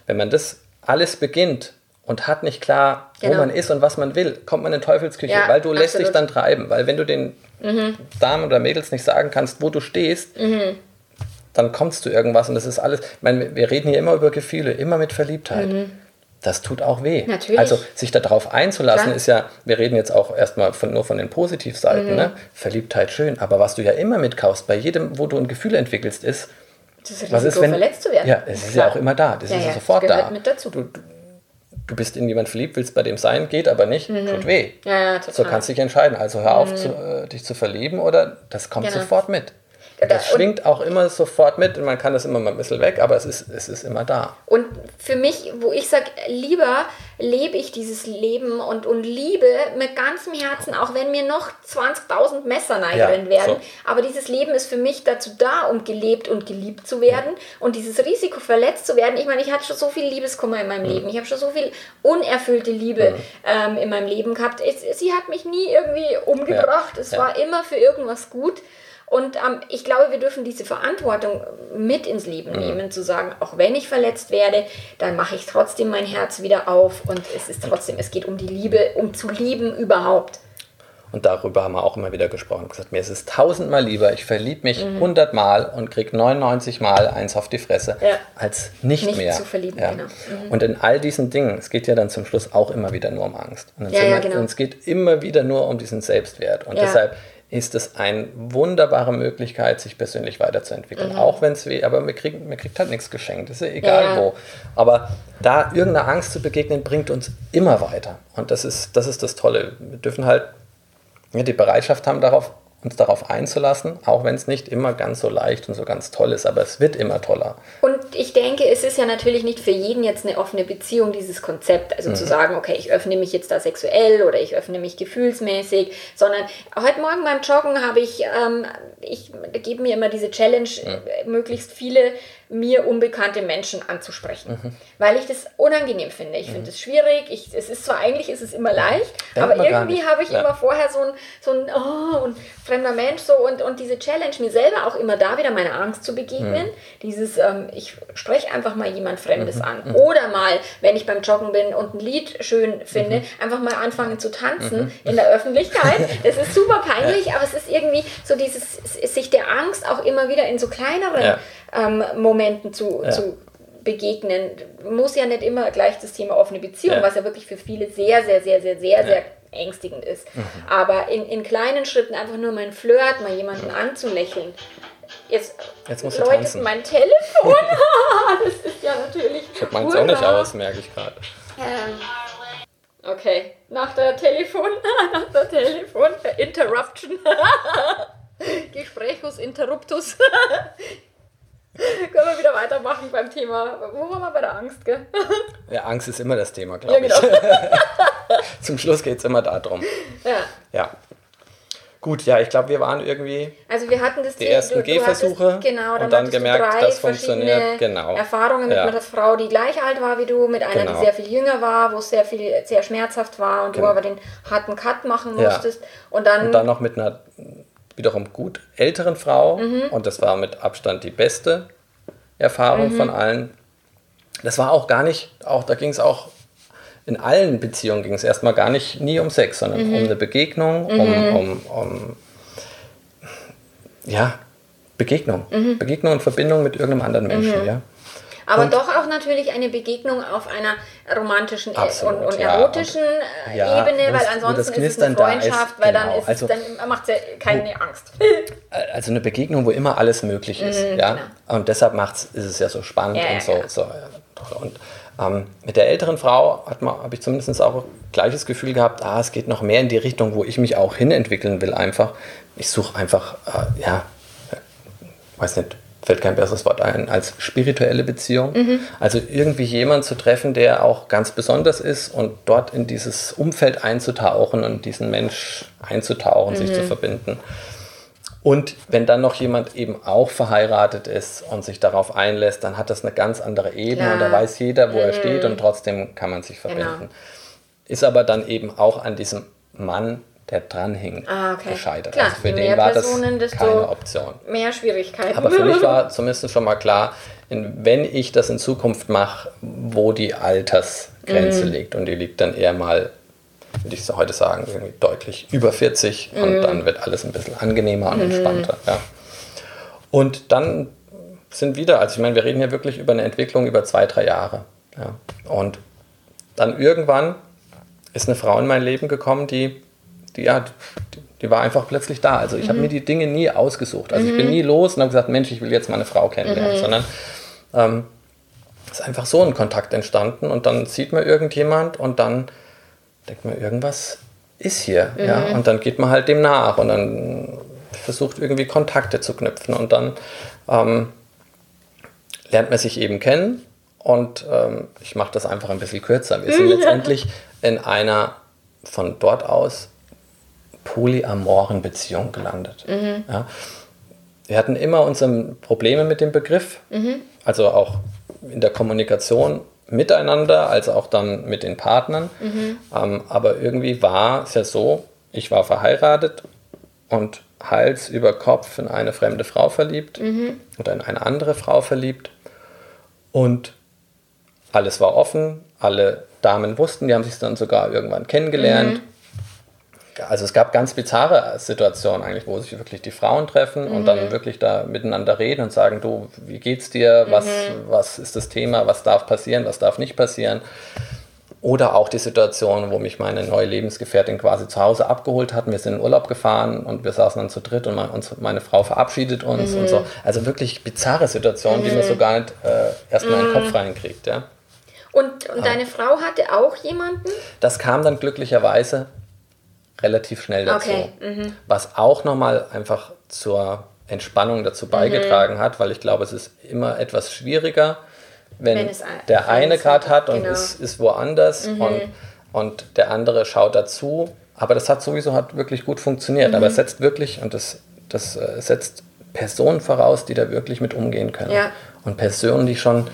Wenn man das alles beginnt und hat nicht klar, Genau. wo man ist und was man will, kommt man in Teufelsküche, Ja, weil du lässt dich absolut. dann treiben. Weil wenn du den Damen oder Mädels nicht sagen kannst, wo du stehst, Mhm. Dann kommst du irgendwas und das ist alles. Ich meine, wir reden hier immer über Gefühle, immer mit Verliebtheit. Das tut auch weh. Mhm. Natürlich. Also sich darauf einzulassen Klar. ist ja, wir reden jetzt auch erstmal von, nur von den Positivseiten. Mhm. Ne? Verliebtheit schön, aber was du ja immer mitkaufst, bei jedem, wo du ein Gefühl entwickelst, ist, Das Risiko, was ist, wenn, verletzt zu werden. Ja, es ist Klar. ja auch immer da. Das Ja, ist ja, ja sofort das gehört da. mit dazu. Du, du, bist in jemanden verliebt, willst bei dem sein, geht aber nicht, tut weh. Ja, ja, total. So kannst du dich entscheiden. Also hör auf, zu, äh, dich zu verlieben oder das kommt Genau. sofort mit. Da- Das und- schwingt auch immer sofort mit und man kann das immer mal ein bisschen weg, aber es ist, es ist immer da. Und für mich, wo ich sage, lieber lebe ich dieses Leben und, und liebe mit ganzem Herzen, auch wenn mir noch 20.000 Messer reinrennen Ja, werden. so. Aber dieses Leben ist für mich dazu da, um gelebt und geliebt zu werden. Und dieses Risiko, verletzt zu werden, ich meine, ich hatte schon so viel Liebeskummer in meinem Leben. Ich habe schon so viel unerfüllte Liebe ähm, in meinem Leben gehabt. Es, sie hat mich nie irgendwie umgebracht. Es Ja. war immer für irgendwas gut. Und ähm, ich glaube, wir dürfen diese Verantwortung mit ins Leben Mhm. nehmen, zu sagen, auch wenn ich verletzt werde, dann mache ich trotzdem mein Herz wieder auf und es ist trotzdem, es geht um die Liebe, um zu lieben überhaupt. Und darüber haben wir auch immer wieder gesprochen. Gesagt, mir ist es tausendmal lieber, ich verliebe mich hundertmal und krieg 99 Mal eins auf die Fresse, Mhm. Ja. als nicht, Nicht mehr. zu verlieben, ja. genau. Mhm. Und in all diesen Dingen, es geht ja dann zum Schluss auch immer wieder nur um Angst. Und, Ja, wir- genau. und es geht immer wieder nur um diesen Selbstwert. Und deshalb ist es eine wunderbare Möglichkeit, sich persönlich weiterzuentwickeln. Auch wenn es weh, aber man kriegt, man kriegt halt nichts geschenkt. Das ist ja egal Mhm. Ja. wo. Aber da irgendeiner Angst zu begegnen, bringt uns immer weiter. Und das ist das, ist das Tolle. Wir dürfen halt ja, die Bereitschaft haben, darauf, uns darauf einzulassen, auch wenn es nicht immer ganz so leicht und so ganz toll ist, aber es wird immer toller. Und ich denke, es ist ja natürlich nicht für jeden jetzt eine offene Beziehung, dieses Konzept. Also Mhm. zu sagen, okay, ich öffne mich jetzt da sexuell oder ich öffne mich gefühlsmäßig, sondern heute Morgen beim Joggen habe ich, ähm, ich gebe mir immer diese Challenge, Mhm. äh, möglichst viele mir unbekannte Menschen anzusprechen, Mhm. weil ich das unangenehm finde. Ich finde es schwierig. Ich, es ist zwar eigentlich ist es immer leicht, Denkt aber irgendwie habe ich Ja. immer vorher so ein, so ein oh, und fremder Mensch so und, und diese Challenge, mir selber auch immer da wieder meiner Angst zu begegnen. Dieses, ähm, ich spreche einfach mal jemand Fremdes an. Oder mal, wenn ich beim Joggen bin und ein Lied schön finde, einfach mal anfangen zu tanzen in der Öffentlichkeit. Das ist super peinlich, aber es ist irgendwie so dieses, sich der Angst auch immer wieder in so kleineren Ja. Ähm, Momenten zu, zu begegnen. Muss ja nicht immer gleich das Thema offene Beziehung, Ja. was ja wirklich für viele sehr, sehr, sehr, sehr, sehr, sehr ängstigend ist. Aber in, in kleinen Schritten einfach nur mein Flirt, mal jemanden anzulächeln. Jetzt, Jetzt musst läutet tanzen. mein Telefon. (laughs) (laughs) das ist ja natürlich. Ich habe meins auch nicht aus, merke ich gerade. Ähm, okay, nach der Telefon, (laughs) nach der Telefon, Interruption. Gesprächus Interruptus. (laughs) Können wir wieder weitermachen beim Thema, wo waren wir bei der Angst, gell? Ja, Angst ist immer das Thema, Ja, glaube genau. ich. (laughs) Zum Schluss geht es immer darum. Ja. Ja. Gut, ja, ich glaube, wir waren irgendwie Also wir hatten das Die ersten Gehversuche hattest, genau, und dann, dann hattest gemerkt, du das funktioniert, genau. Erfahrungen mit Ja. einer Frau, die gleich alt war wie du, mit einer, Genau. die sehr viel jünger war, wo es sehr viel, sehr schmerzhaft war und Genau. du aber den harten Cut machen Ja. musstest. Und dann, Und dann noch mit einer wiederum gut älteren Frau. Mhm. Und das war mit Abstand die beste Erfahrung Mhm. von allen. Das war auch gar nicht, auch da ging es auch, in allen Beziehungen ging es erstmal gar nicht nie um Sex, sondern Mhm. um eine Begegnung, um, um, um ja, Begegnung. Mhm. Begegnung und Verbindung mit irgendeinem anderen Menschen, ja. Aber und- doch auch natürlich eine Begegnung auf einer romantischen äh, Absolut, und, und ja. erotischen äh, Ja, Ebene, wo weil das- wo ansonsten ist es eine Knistern da ist, Freundschaft, weil dann genau. ist Also- dann macht es ja keine Angst. (laughs) Also eine Begegnung, wo immer alles möglich ist. ja? genau. Und deshalb macht's, ist es ja so spannend Ja, und so, so. Und ähm, mit der älteren Frau habe ich zumindest auch gleiches Gefühl gehabt, ah, es geht noch mehr in die Richtung, wo ich mich auch hinentwickeln will einfach. Ich suche einfach, äh, ja, weiß nicht, fällt kein besseres Wort ein, als spirituelle Beziehung. Mhm. Also irgendwie jemanden zu treffen, der auch ganz besonders ist und dort in dieses Umfeld einzutauchen und diesen Mensch einzutauchen, sich Mhm. zu verbinden. Und wenn dann noch jemand eben auch verheiratet ist und sich darauf einlässt, dann hat das eine ganz andere Ebene Klar. und da weiß jeder, wo er steht und trotzdem kann man sich verbinden. Genau. Ist aber dann eben auch an diesem Mann, der dranhing, Ah, okay. gescheitert. Klar, also für den war das Personen, desto- keine Option. Mehr Schwierigkeiten. Aber für mich (laughs) war zumindest schon mal klar, wenn ich das in Zukunft mache, wo die Grenze liegt. Und die liegt dann eher mal, würde ich heute sagen, irgendwie deutlich über 40 und dann wird alles ein bisschen angenehmer und entspannter. Ja. Und dann sind wieder, also ich meine, wir reden hier wirklich über eine Entwicklung über zwei, drei Jahre. Ja. Und dann irgendwann ist eine Frau in mein Leben gekommen, die, die ja, die, die war einfach plötzlich da. Also ich mhm. habe mir die Dinge nie ausgesucht. Also mhm. ich bin mhm. nie los und habe gesagt, Mensch, ich will jetzt meine Frau kennenlernen, mhm. sondern ähm, ist einfach so ein Kontakt entstanden und dann sieht man irgendjemand und dann denkt man, irgendwas ist hier. Ja? Mhm. Und dann geht man halt dem nach und dann versucht irgendwie Kontakte zu knüpfen und dann ähm, lernt man sich eben kennen und ähm, ich mache das einfach ein bisschen kürzer. Wir sind letztendlich in einer von dort aus polyamoren Beziehung gelandet. Mhm. Ja. Wir hatten immer unsere Probleme mit dem Begriff, mhm. also auch in der Kommunikation miteinander, als auch dann mit den Partnern. Mhm. Ähm, aber irgendwie war es ja so, ich war verheiratet und Hals über Kopf in eine fremde Frau verliebt oder in eine andere Frau verliebt. Und alles war offen, alle Damen wussten, die haben sich dann sogar irgendwann kennengelernt. Mhm. Also es gab ganz bizarre Situationen eigentlich, wo sich wirklich die Frauen treffen mhm. und dann mhm. wirklich da miteinander reden und sagen, du, wie geht's dir, was, mhm. was ist das Thema, was darf passieren, was darf nicht passieren. Oder auch die Situation, wo mich meine neue Lebensgefährtin quasi zu Hause abgeholt hat. Wir sind in Urlaub gefahren und wir saßen dann zu dritt und meine Frau verabschiedet uns mhm. und so. Also wirklich bizarre Situationen, mhm. die man so gar nicht äh, erstmal in den Kopf reinkriegt. Ja. Und, und deine Frau hatte auch jemanden? Das kam dann glücklicherweise relativ schnell dazu. Okay. Mhm. Was auch nochmal einfach zur Entspannung dazu beigetragen mhm. hat, weil ich glaube, es ist immer etwas schwieriger, wenn, wenn der eine gerade hat und genau. ist, ist woanders mhm. und, und der andere schaut dazu. Aber das hat sowieso hat wirklich gut funktioniert. Mhm. Aber es setzt wirklich, und das, das äh, setzt Personen voraus, die da wirklich mit umgehen können. Ja. Und Personen, die schon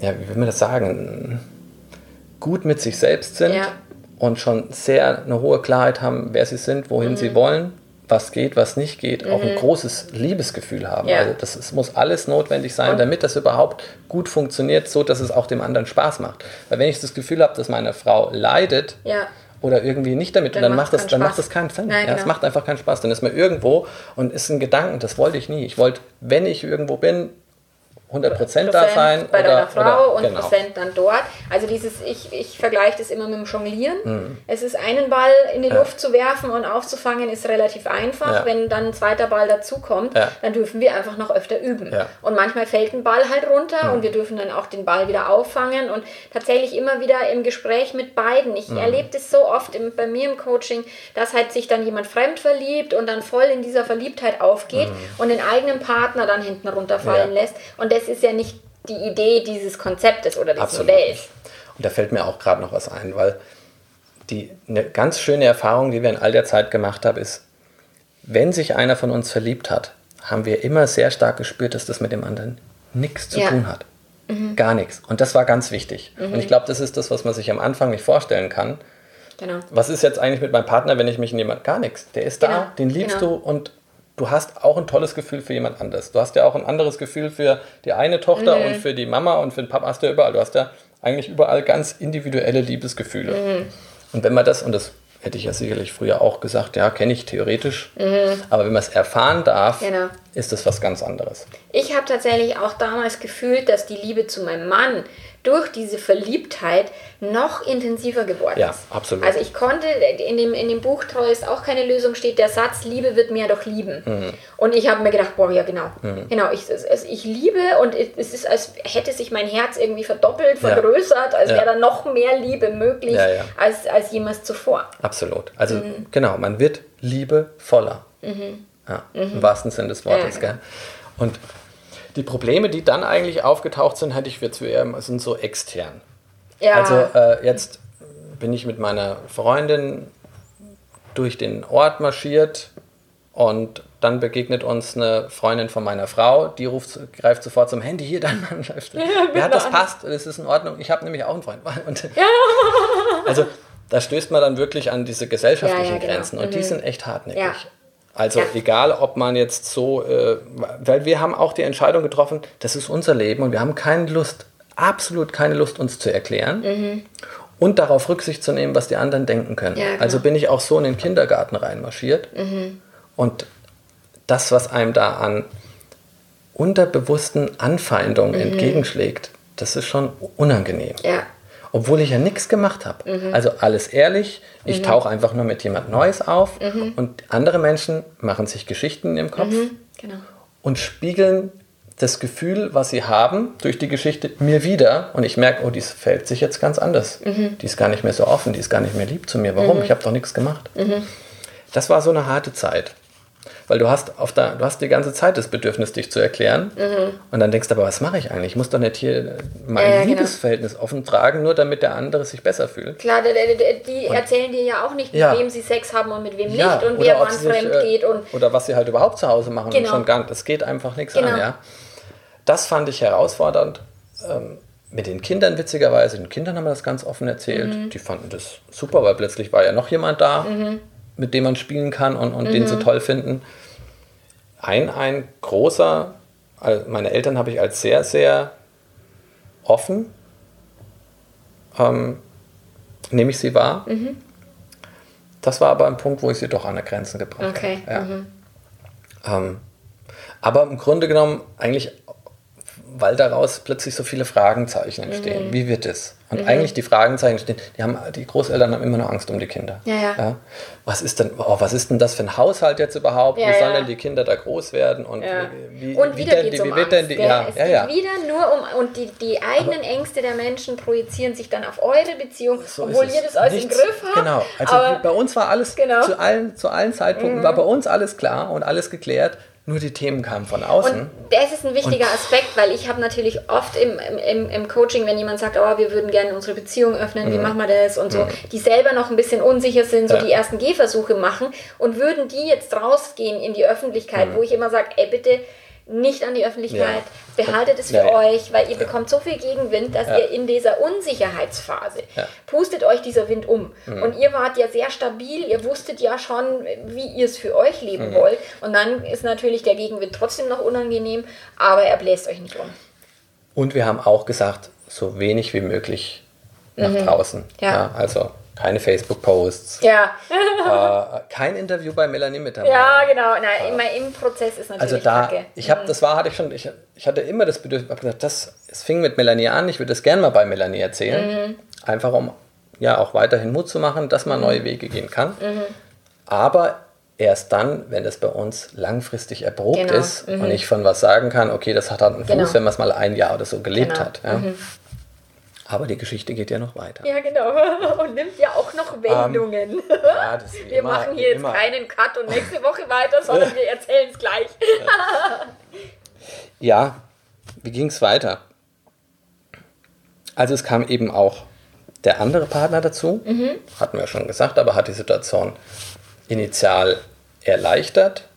ja, wie will man das sagen, gut mit sich selbst sind ja. Und schon sehr eine hohe Klarheit haben, wer sie sind, wohin mhm. sie wollen, was geht, was nicht geht, mhm. auch ein mhm. großes Liebesgefühl haben. Ja. Also das, es muss alles notwendig sein, und? damit das überhaupt gut funktioniert, so dass es auch dem anderen Spaß macht. Weil wenn ich das Gefühl habe, dass meine Frau leidet, ja oder irgendwie nicht damit dann und dann macht das dann macht das keinen Sinn. Nein, ja, genau. Es macht einfach keinen Spaß. Dann ist man irgendwo und ist ein Gedanken, das wollte ich nie. Ich wollte, wenn ich irgendwo bin, 100% da sein. Bei oder, deiner Frau oder, und genau. Prozent dann dort. Also dieses, ich, ich vergleiche das immer mit dem Jonglieren. Mhm. Es ist einen Ball in die ja. Luft zu werfen und aufzufangen, ist relativ einfach. Ja. Wenn dann ein zweiter Ball dazukommt, ja. dann dürfen wir einfach noch öfter üben. Und manchmal fällt ein Ball halt runter mhm. und wir dürfen dann auch den Ball wieder auffangen und tatsächlich immer wieder im Gespräch mit beiden. Ich mhm. erlebe das so oft im, bei mir im Coaching, dass halt sich dann jemand fremd verliebt und dann voll in dieser Verliebtheit aufgeht mhm. und den eigenen Partner dann hinten runterfallen lässt. Und das ist ja nicht die Idee dieses Konzeptes oder dieses Absolut Modells. Nicht. Und da fällt mir auch gerade noch was ein, weil die eine ganz schöne Erfahrung, die wir in all der Zeit gemacht haben, ist, wenn sich einer von uns verliebt hat, haben wir immer sehr stark gespürt, dass das mit dem anderen nichts zu ja. tun hat. Mhm. Gar nichts. Und das war ganz wichtig. Mhm. Und ich glaube, das ist das, was man sich am Anfang nicht vorstellen kann. Genau. Was ist jetzt eigentlich mit meinem Partner, wenn ich mich in jemand gar nichts? Der ist genau. da, den liebst genau. du und du hast auch ein tolles Gefühl für jemand anderes. Du hast ja auch ein anderes Gefühl für die eine Tochter mhm. und für die Mama und für den Papa hast du ja überall. Du hast ja eigentlich überall ganz individuelle Liebesgefühle. Mhm. Und wenn man das, und das hätte ich ja sicherlich früher auch gesagt, ja, kenne ich theoretisch, mhm. aber wenn man es erfahren darf, genau. ist das was ganz anderes. Ich habe tatsächlich auch damals gefühlt, dass die Liebe zu meinem Mann durch diese Verliebtheit noch intensiver geworden ja, ist. Ja, absolut. Also ich konnte, in dem, in dem Buch Treu ist auch keine Lösung, steht der Satz, Liebe wird mehr doch lieben. Mhm. Und ich habe mir gedacht, boah, ja genau. Mhm. Genau, ich, es, ich liebe und es ist, als hätte sich mein Herz irgendwie verdoppelt, vergrößert, als ja. wäre da noch mehr Liebe möglich ja, Als, als jemals zuvor. Absolut. Also mhm. genau, man wird liebevoller. Mhm. Ja, Im mhm. wahrsten Sinne des Wortes. Gell? Und die Probleme, die dann eigentlich aufgetaucht sind, hatte ich jetzt eher, sind so extern. Ja. Also äh, jetzt bin ich mit meiner Freundin durch den Ort marschiert und dann begegnet uns eine Freundin von meiner Frau, die ruft, greift sofort zum Handy, hier dein Mann. (laughs) Ja, ja, das passt, das ist in Ordnung. Ich habe nämlich auch einen Freund. (laughs) Und ja. Also da stößt man dann wirklich an diese gesellschaftlichen ja, genau. Grenzen und mhm. die sind echt hartnäckig. Also ja. egal, ob man jetzt so, äh, weil wir haben auch die Entscheidung getroffen, das ist unser Leben und wir haben keine Lust, absolut keine Lust, uns zu erklären. Und darauf Rücksicht zu nehmen, was die anderen denken können. Ja, also bin ich auch so in den Kindergarten reinmarschiert. Und das, was einem da an unterbewussten Anfeindungen entgegenschlägt, das ist schon unangenehm. Ja. Obwohl ich ja nichts gemacht habe. Also alles ehrlich, ich tauche einfach nur mit jemand Neues auf und andere Menschen machen sich Geschichten im Kopf Genau. und spiegeln das Gefühl, was sie haben, durch die Geschichte mir wieder. Und ich merke, oh, die verhält sich jetzt ganz anders. Die ist gar nicht mehr so offen, die ist gar nicht mehr lieb zu mir. Warum? Ich habe doch nichts gemacht. Das war so eine harte Zeit. Weil du hast, auf der, du hast die ganze Zeit das Bedürfnis, dich zu erklären. Und dann denkst du, aber was mache ich eigentlich? Ich muss doch nicht hier mein Ja, genau. Liebesverhältnis offen tragen, nur damit der andere sich besser fühlt. Klar, die, die, erzählen dir ja auch nicht, mit Ja. wem sie Sex haben und mit wem Ja, nicht und wer wann sich, fremd äh, geht. Und oder was sie halt überhaupt zu Hause machen. Genau. Und schon gar nicht. Das geht einfach nichts Genau. an. Ja? Das fand ich herausfordernd. Ähm, mit den Kindern witzigerweise. Den Kindern haben wir das ganz offen erzählt. Mhm. Die fanden das super, weil plötzlich war ja noch jemand da, mit dem man spielen kann und, und den Mhm. sie toll finden. Ein, ein großer, also meine Eltern habe ich als sehr, sehr offen, ähm, nehme ich sie wahr. Mhm. Das war aber ein Punkt, wo ich sie doch an der Grenzen gebracht Okay, habe. Ja. mhm. Ähm, aber im Grunde genommen eigentlich, weil daraus plötzlich so viele Fragenzeichen entstehen. Mhm. Wie wird es? Und eigentlich die Fragenzeichen stehen, die, haben, die Großeltern haben immer noch Angst um die Kinder. Ja, ja. Was, ist denn, oh, was ist denn das für ein Haushalt jetzt überhaupt? Ja, wie sollen ja. denn die Kinder da groß werden? Und, Ja. wie, und wie wieder denn die, es wie um wird denn die, ja, es ja, geht ja. wieder nur um, und die, die eigenen Ängste der Menschen projizieren sich dann auf eure Beziehung, So obwohl ihr das alles Nichts- im Griff habt. Genau. Also aber, bei uns war alles, Genau. Mhm. zu, allen, zu allen Zeitpunkten war bei uns alles klar und alles geklärt. Nur die Themen kamen von außen. und das ist ein wichtiger Aspekt, weil ich habe natürlich oft im, im, im Coaching, wenn jemand sagt, oh, wir würden gerne unsere Beziehung öffnen, wie machen wir das und so, die selber noch ein bisschen unsicher sind, so Mhm. Ja. die ersten Gehversuche machen und würden die jetzt rausgehen in die Öffentlichkeit, wo ich immer sage, ey, bitte nicht an die Öffentlichkeit, Mhm. Ja. behaltet es für Ja, ja. euch, weil ihr bekommt so viel Gegenwind, dass Ja. ihr in dieser Unsicherheitsphase Ja. Mhm. pustet euch dieser Wind um. Und ihr wart ja sehr stabil, ihr wusstet ja schon, wie ihr es für euch Mhm. leben wollt. Und dann ist natürlich der Gegenwind trotzdem noch unangenehm, aber er bläst euch nicht um. Und wir haben auch gesagt, so wenig wie möglich nach draußen. Mhm. Ja. also keine Facebook-Posts, Ja, äh, kein Interview bei Melanie mit dabei. ja genau. Na, immer im Prozess ist natürlich Also da, Kacke. ich habe, das war, hatte ich schon, ich, ich hatte immer das Bedürfnis, hab gesagt, das, es fing mit Melanie an, ich würde das gerne mal bei Melanie erzählen, Mhm. einfach um ja auch weiterhin Mut zu machen, dass man neue Wege gehen kann. Mhm. Aber erst dann, wenn das bei uns langfristig erprobt Genau. ist und ich von was sagen kann, okay, das hat halt einen Fuß, Genau. wenn man es mal ein Jahr oder so gelebt Genau. hat. Ja. Aber die Geschichte geht ja noch weiter. Ja, genau. (laughs) Und nimmt ja auch noch Wendungen. Ja, das (laughs) ist wie wir immer, machen hier jetzt immer. keinen Cut und nächste Woche weiter, sondern wir erzählen es gleich. (laughs) Ja, wie ging es weiter? Also es kam eben auch der andere Partner dazu, hatten wir ja schon gesagt, aber hat die Situation initial erleichtert,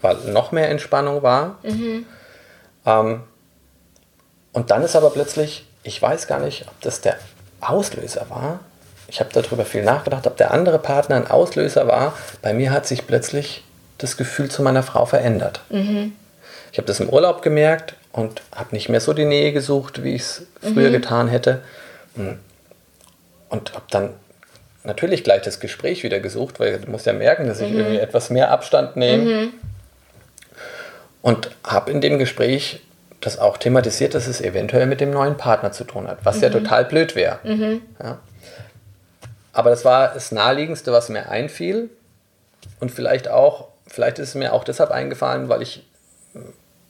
weil noch mehr Entspannung war. Ähm, und dann ist aber plötzlich, ich weiß gar nicht, ob das der Auslöser war. Ich habe darüber viel nachgedacht, ob der andere Partner ein Auslöser war. Bei mir hat sich plötzlich das Gefühl zu meiner Frau verändert. Ich habe das im Urlaub gemerkt und habe nicht mehr so die Nähe gesucht, wie ich es früher getan hätte. Hm. Und habe dann natürlich gleich das Gespräch wieder gesucht, weil du musst ja merken, dass ich irgendwie etwas mehr Abstand nehme. Und habe in dem Gespräch das auch thematisiert, dass es eventuell mit dem neuen Partner zu tun hat, was ja total blöd wäre. Ja. Aber das war das Naheliegendste, was mir einfiel. Und vielleicht auch, vielleicht ist es mir auch deshalb eingefallen, weil ich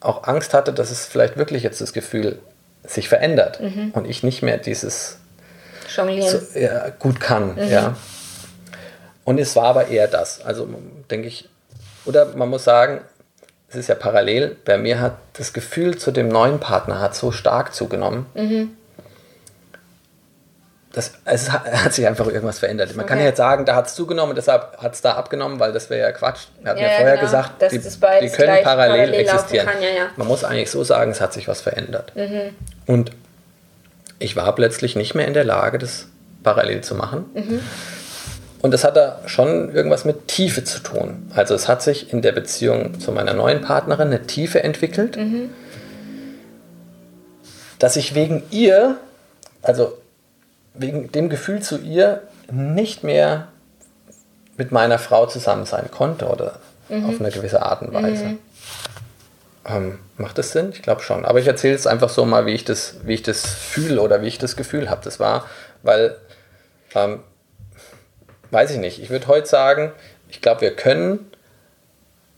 auch Angst hatte, dass es vielleicht wirklich jetzt das Gefühl sich verändert und ich nicht mehr dieses Jonglieren. so, ja, gut kann. Ja. Und es war aber eher das. Also denke ich, oder man muss sagen, es ist ja parallel, bei mir hat das Gefühl zu dem neuen Partner hat so stark zugenommen. Das, es hat, (laughs) hat sich einfach irgendwas verändert. Man kann Okay. ja jetzt sagen, da hat es zugenommen, deshalb hat es da abgenommen, weil das wäre ja Quatsch. Wir hatten Ja, ja, vorher genau. gesagt, Dass die, das die können parallel, parallel existieren. kann, ja, ja. Man muss eigentlich so sagen, es hat sich was verändert. Mhm. Und ich war plötzlich nicht mehr in der Lage, das parallel zu machen. Mhm. Und das hat da schon irgendwas mit Tiefe zu tun. Also es hat sich in der Beziehung zu meiner neuen Partnerin eine Tiefe entwickelt, dass ich wegen ihr, also wegen dem Gefühl zu ihr, nicht mehr mit meiner Frau zusammen sein konnte oder mhm. auf eine gewisse Art und Weise. Mhm. Ähm, macht das Sinn? Ich glaube schon. Aber ich erzähle es einfach so mal, wie ich das, das fühle oder wie ich das Gefühl habe. Das war, weil, ähm, weiß ich nicht, ich würde heute sagen, ich glaube, wir können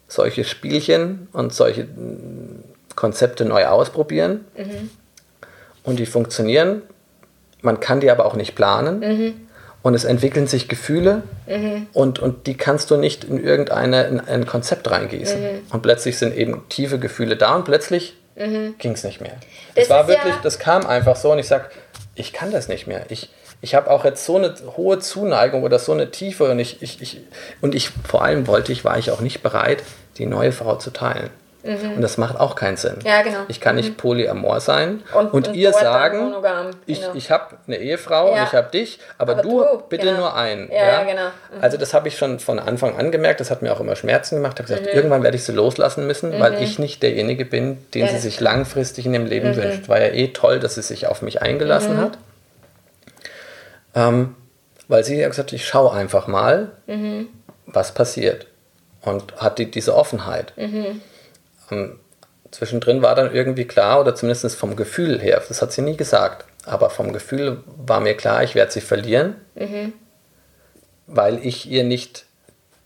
solche Spielchen und solche mm, Konzepte neu ausprobieren. Mhm. Und die funktionieren. Man kann die aber auch nicht planen. Mhm und es entwickeln sich Gefühle mhm. und, und die kannst du nicht in irgendeine in ein Konzept reingießen. Mhm. Und plötzlich sind eben tiefe Gefühle da und plötzlich mhm. ging es nicht mehr. Das, das war wirklich, ja das kam einfach so und ich sag, ich kann das nicht mehr. Ich, ich habe auch jetzt so eine hohe Zuneigung oder so eine Tiefe und ich, ich, ich, und ich vor allem wollte ich, war ich auch nicht bereit, die neue Frau zu teilen. Mhm. Und das macht auch keinen Sinn. Ja, genau. Ich kann nicht mhm. polyamor sein und, und, und ihr sagen, genau. ich, ich habe eine Ehefrau ja. und ich habe dich, aber, aber du, du, bitte genau. nur einen. Ja, ja? genau. Mhm. Also das habe ich schon von Anfang an gemerkt, das hat mir auch immer Schmerzen gemacht. Ich habe gesagt, mhm. irgendwann werde ich sie loslassen müssen, weil mhm. ich nicht derjenige bin, den sie sich langfristig in dem Leben mhm. wünscht. War ja eh toll, dass sie sich auf mich eingelassen hat. Ähm, weil sie ja gesagt hat, ich schaue einfach mal, was passiert. Und hat die, diese Offenheit. Mhm. Ähm, zwischendrin war dann irgendwie klar, oder zumindest vom Gefühl her, das hat sie nie gesagt, aber vom Gefühl war mir klar, ich werde sie verlieren, mhm. weil ich ihr nicht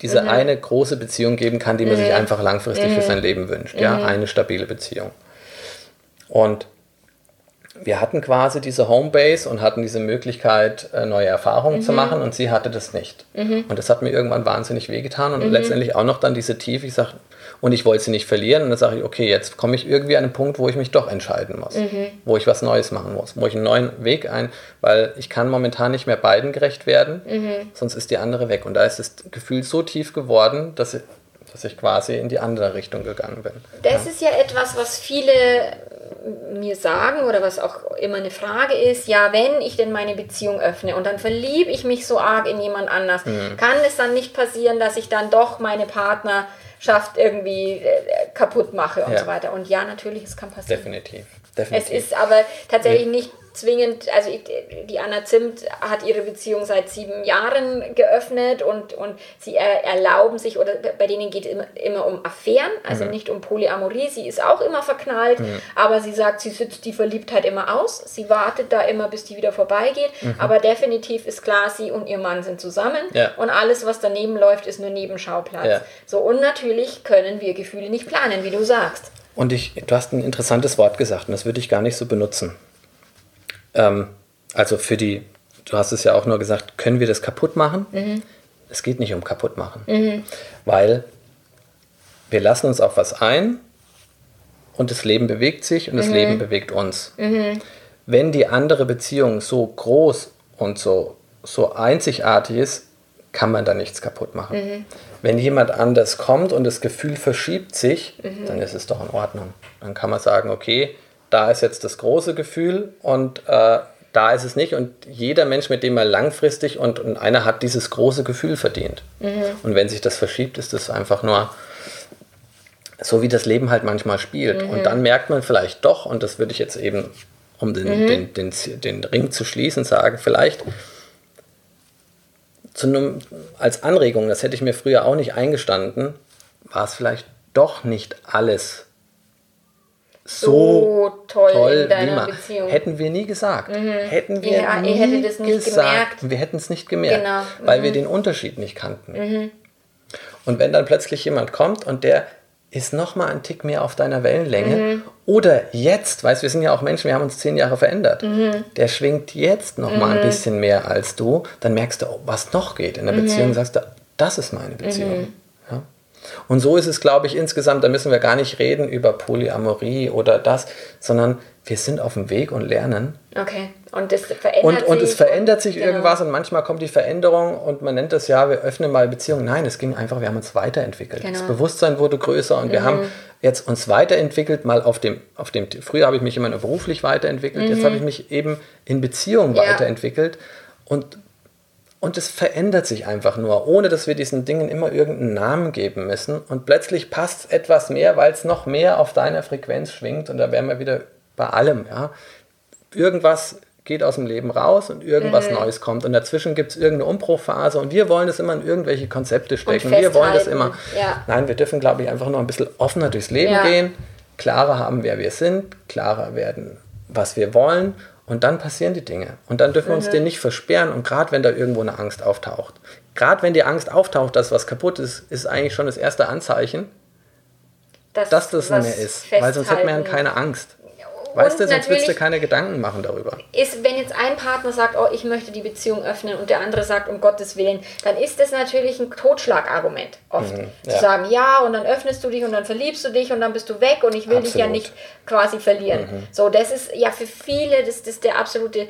diese mhm. eine große Beziehung geben kann, die man sich mhm. einfach langfristig für mhm. sein Leben wünscht. Ja, mhm. eine stabile Beziehung. Und wir hatten quasi diese Homebase und hatten diese Möglichkeit, äh, neue Erfahrungen mhm. zu machen und sie hatte das nicht. Mhm. Und das hat mir irgendwann wahnsinnig wehgetan und mhm. letztendlich auch noch dann diese Tiefe, ich sage, und ich wollte sie nicht verlieren und dann sage ich, okay, jetzt komme ich irgendwie an einen Punkt, wo ich mich doch entscheiden muss, mhm. wo ich was Neues machen muss, wo ich einen neuen Weg ein, weil ich kann momentan nicht mehr beiden gerecht werden, mhm. sonst ist die andere weg. Und da ist das Gefühl so tief geworden, dass ich, dass ich quasi in die andere Richtung gegangen bin. Das ja. ist ja etwas, was viele mir sagen oder was auch immer eine Frage ist, ja, wenn ich denn meine Beziehung öffne und dann verliebe ich mich so arg in jemand anders, mhm. kann es dann nicht passieren, dass ich dann doch meine Partnerschaft irgendwie äh, kaputt mache und ja. so weiter. Und ja, natürlich, es kann passieren. Definitiv. Definitiv. Es ist aber tatsächlich nicht zwingend, also die Anna Zimt hat ihre Beziehung seit sieben Jahren geöffnet und, und sie erlauben sich, oder bei denen geht es immer, immer um Affären, also mhm. nicht um Polyamorie. Sie ist auch immer verknallt, mhm. aber sie sagt, sie sitzt die Verliebtheit immer aus. Sie wartet da immer, bis die wieder vorbeigeht. Mhm. Aber definitiv ist klar, sie und ihr Mann sind zusammen ja. und alles, was daneben läuft, ist nur Nebenschauplatz. Ja. So, und natürlich können wir Gefühle nicht planen, wie du sagst. Und ich, du hast ein interessantes Wort gesagt und das würde ich gar nicht so benutzen. Ähm, also für die, du hast es ja auch nur gesagt, können wir das kaputt machen? Mhm. Es geht nicht um kaputt machen, mhm. weil wir lassen uns auf was ein und das Leben bewegt sich und das mhm. Leben bewegt uns. Mhm. Wenn die andere Beziehung so groß und so, so einzigartig ist, kann man da nichts kaputt machen. Mhm. Wenn jemand anders kommt und das Gefühl verschiebt sich, mhm. dann ist es doch in Ordnung. Dann kann man sagen, okay, da ist jetzt das große Gefühl und äh, da ist es nicht. Und jeder Mensch, mit dem man langfristig und, und einer hat dieses große Gefühl verdient. Mhm. Und wenn sich das verschiebt, ist das einfach nur so, wie das Leben halt manchmal spielt. Mhm. Und dann merkt man vielleicht doch, und das würde ich jetzt eben, um den, mhm. den, den, den Ring zu schließen, sagen, vielleicht zu einem, als Anregung, das hätte ich mir früher auch nicht eingestanden, war es vielleicht doch nicht alles so, toll, toll in deiner Beziehung. Hätten wir nie gesagt. Mhm. Hätten wir ja, nie ihr das nicht gesagt. Gemerkt. Wir hätten es nicht gemerkt, genau. mhm. weil wir mhm. den Unterschied nicht kannten. Mhm. Und wenn dann plötzlich jemand kommt und der ist noch mal ein Tick mehr auf deiner Wellenlänge mhm. oder jetzt, weißt wir sind ja auch Menschen, wir haben uns zehn Jahre verändert. Mhm. Der schwingt jetzt noch mal ein bisschen mehr als du, dann merkst du, oh, was noch geht in der Beziehung, sagst du, das ist meine Beziehung. Und so ist es, glaube ich, insgesamt, da müssen wir gar nicht reden über Polyamorie oder das, sondern wir sind auf dem Weg und lernen. Okay. Und das verändert und, sich. Und es verändert sich genau. irgendwas und manchmal kommt die Veränderung und man nennt das ja, wir öffnen mal Beziehungen. Nein, es ging einfach, wir haben uns weiterentwickelt. Genau. Das Bewusstsein wurde größer und mhm. wir haben jetzt uns weiterentwickelt, mal auf dem, auf dem, früher habe ich mich immer nur beruflich weiterentwickelt, mhm. jetzt habe ich mich eben in Beziehungen ja. weiterentwickelt und und es verändert sich einfach nur, ohne dass wir diesen Dingen immer irgendeinen Namen geben müssen. Und plötzlich passt es etwas mehr, weil es noch mehr auf deiner Frequenz schwingt. Und da wären wir wieder bei allem. Ja? irgendwas geht aus dem Leben raus und irgendwas mhm. Neues kommt. Und dazwischen gibt es irgendeine Umbruchphase und wir wollen das immer in irgendwelche Konzepte stecken. Wir wollen das immer. Ja. Nein, wir dürfen, glaube ich, einfach nur ein bisschen offener durchs Leben ja. gehen, klarer haben, wer wir sind, klarer werden, was wir wollen. Und dann passieren die Dinge. Und dann dürfen wir uns mhm. denen nicht versperren. Und gerade wenn da irgendwo eine Angst auftaucht, gerade wenn die Angst auftaucht, dass was kaputt ist, ist eigentlich schon das erste Anzeichen, dass, dass das nicht mehr ist. Weil sonst hat man ja keine Angst. Weißt du, sonst würdest du keine Gedanken machen darüber. Ist, wenn jetzt ein Partner sagt, oh, ich möchte die Beziehung öffnen und der andere sagt, um Gottes Willen, dann ist das natürlich ein Totschlagargument oft. Mhm, ja. Zu sagen, ja, und dann öffnest du dich und dann verliebst du dich und dann bist du weg und ich will Absolut. dich ja nicht quasi verlieren. Mhm. So, das ist ja für viele, das, das ist der absolute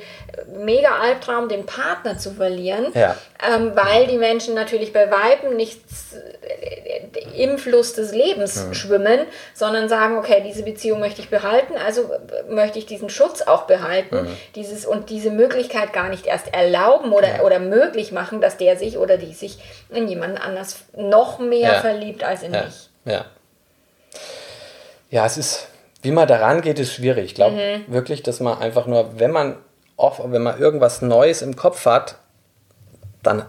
Mega-Albtraum, den Partner zu verlieren, ja. ähm, weil die Menschen natürlich bei Weiben nicht äh, im Fluss des Lebens mhm. schwimmen, sondern sagen, okay, diese Beziehung möchte ich behalten, also möchte ich diesen Schutz auch behalten mhm. dieses, und diese Möglichkeit gar nicht erst erlauben oder, ja. oder möglich machen, dass der sich oder die sich in jemanden anders noch mehr ja. verliebt als in ja. mich. Ja. Ja, es ist, wie man daran geht, ist schwierig. Ich glaube mhm. wirklich, dass man einfach nur, wenn man oft, wenn man irgendwas Neues im Kopf hat, dann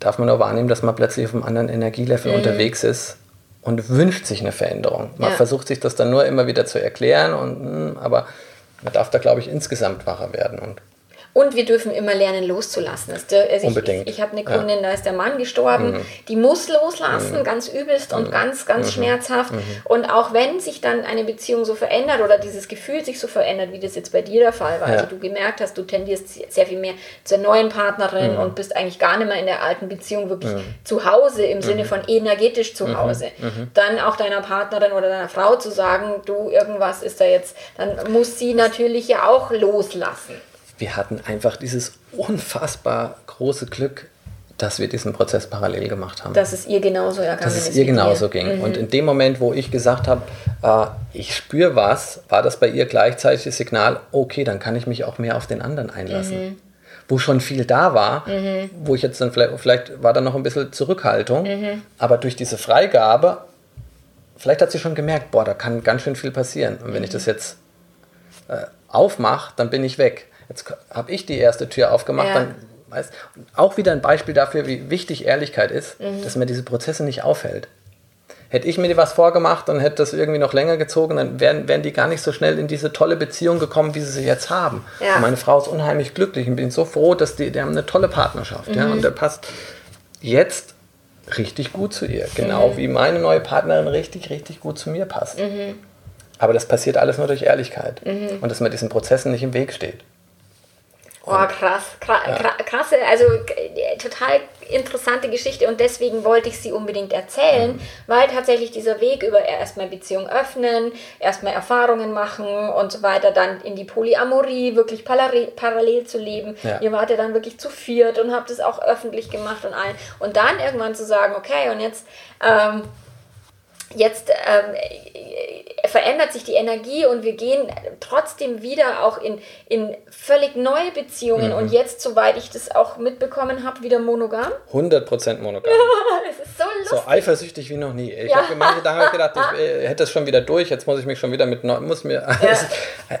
darf man nur wahrnehmen, dass man plötzlich auf einem anderen Energielevel mhm. unterwegs ist und wünscht sich eine Veränderung. Man ja. versucht sich das dann nur immer wieder zu erklären, und, hm, aber man darf da, glaube ich, insgesamt wacher werden. Und und wir dürfen immer lernen, loszulassen. Also Unbedingt. Ich, ich habe eine Kundin, ja. da ist der Mann gestorben, mhm. die muss loslassen, mhm. ganz übelst und mhm. ganz, ganz mhm. schmerzhaft. Mhm. Und auch wenn sich dann eine Beziehung so verändert oder dieses Gefühl sich so verändert, wie das jetzt bei dir der Fall war, ja. also du gemerkt hast, du tendierst sehr viel mehr zur neuen Partnerin mhm. und bist eigentlich gar nicht mehr in der alten Beziehung wirklich zu Hause, im Sinne von energetisch zu Hause. Dann auch deiner Partnerin oder deiner Frau zu sagen, du, irgendwas ist da jetzt, dann muss sie natürlich ja auch loslassen wir hatten einfach dieses unfassbar große Glück, dass wir diesen Prozess parallel gemacht haben. Dass es ihr genauso ergangen Dass es ihr genauso ging. Mhm. Und in dem Moment, wo ich gesagt habe, äh, ich spüre was, war das bei ihr gleichzeitig das Signal, okay, dann kann ich mich auch mehr auf den anderen einlassen. Mhm. Wo schon viel da war, mhm. wo ich jetzt dann vielleicht, vielleicht war da noch ein bisschen Zurückhaltung, mhm. aber durch diese Freigabe, vielleicht hat sie schon gemerkt, boah, da kann ganz schön viel passieren. Und wenn ich mhm. das jetzt äh, aufmache, dann bin ich weg. Jetzt habe ich die erste Tür aufgemacht, ja. dann weiß, auch wieder ein Beispiel dafür, wie wichtig Ehrlichkeit ist, mhm. dass man diese Prozesse nicht aufhält. Hätte ich mir was vorgemacht und hätte das irgendwie noch länger gezogen, dann wären, wären die gar nicht so schnell in diese tolle Beziehung gekommen, wie sie sie jetzt haben. Ja. meine Frau ist unheimlich glücklich und bin so froh, dass die, die haben eine tolle Partnerschaft. Mhm. Ja, und der passt jetzt richtig gut zu ihr. Genau mhm. wie meine neue Partnerin richtig, richtig gut zu mir passt. Mhm. Aber das passiert alles nur durch Ehrlichkeit mhm. und dass man diesen Prozessen nicht im Weg steht. Oh, krass, krass, krasse, also äh, total interessante Geschichte und deswegen wollte ich sie unbedingt erzählen, mhm. weil tatsächlich dieser Weg über erstmal Beziehung öffnen, erstmal Erfahrungen machen und so weiter, dann in die Polyamorie wirklich parallel zu leben. Ja. Ihr wart ja dann wirklich zu viert und habt es auch öffentlich gemacht und allen. Und dann irgendwann zu sagen, okay, und jetzt ähm, jetzt ähm, verändert sich die Energie und wir gehen trotzdem wieder auch in, in völlig neue Beziehungen mhm. und jetzt, soweit ich das auch mitbekommen habe, wieder monogam. 100% monogam. (laughs) es ist so lustig. So eifersüchtig wie noch nie. Ich ja. habe manche Tage gedacht, ich (laughs) äh, hätte es schon wieder durch, jetzt muss ich mich schon wieder mit, muss mir, (laughs) ja. es, ist,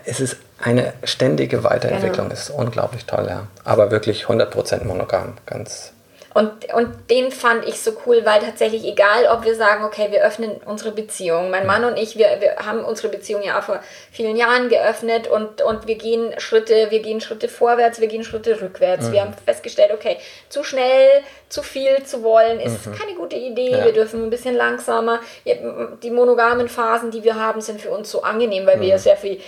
es, ist, eine ständige Weiterentwicklung, genau. es ist unglaublich toll, ja. Aber wirklich 100% monogam, ganz und, und den fand ich so cool, weil tatsächlich egal, ob wir sagen, okay, wir öffnen unsere Beziehung. Mein Mann und ich, wir, wir haben unsere Beziehung ja auch vor vielen Jahren geöffnet und, und wir gehen Schritte, wir gehen Schritte vorwärts, wir gehen Schritte rückwärts. Mhm. Wir haben festgestellt, okay, zu schnell, zu viel zu wollen ist mhm. keine gute Idee. Ja. Wir dürfen ein bisschen langsamer. Die monogamen Phasen, die wir haben, sind für uns so angenehm, weil mhm. wir ja sehr viel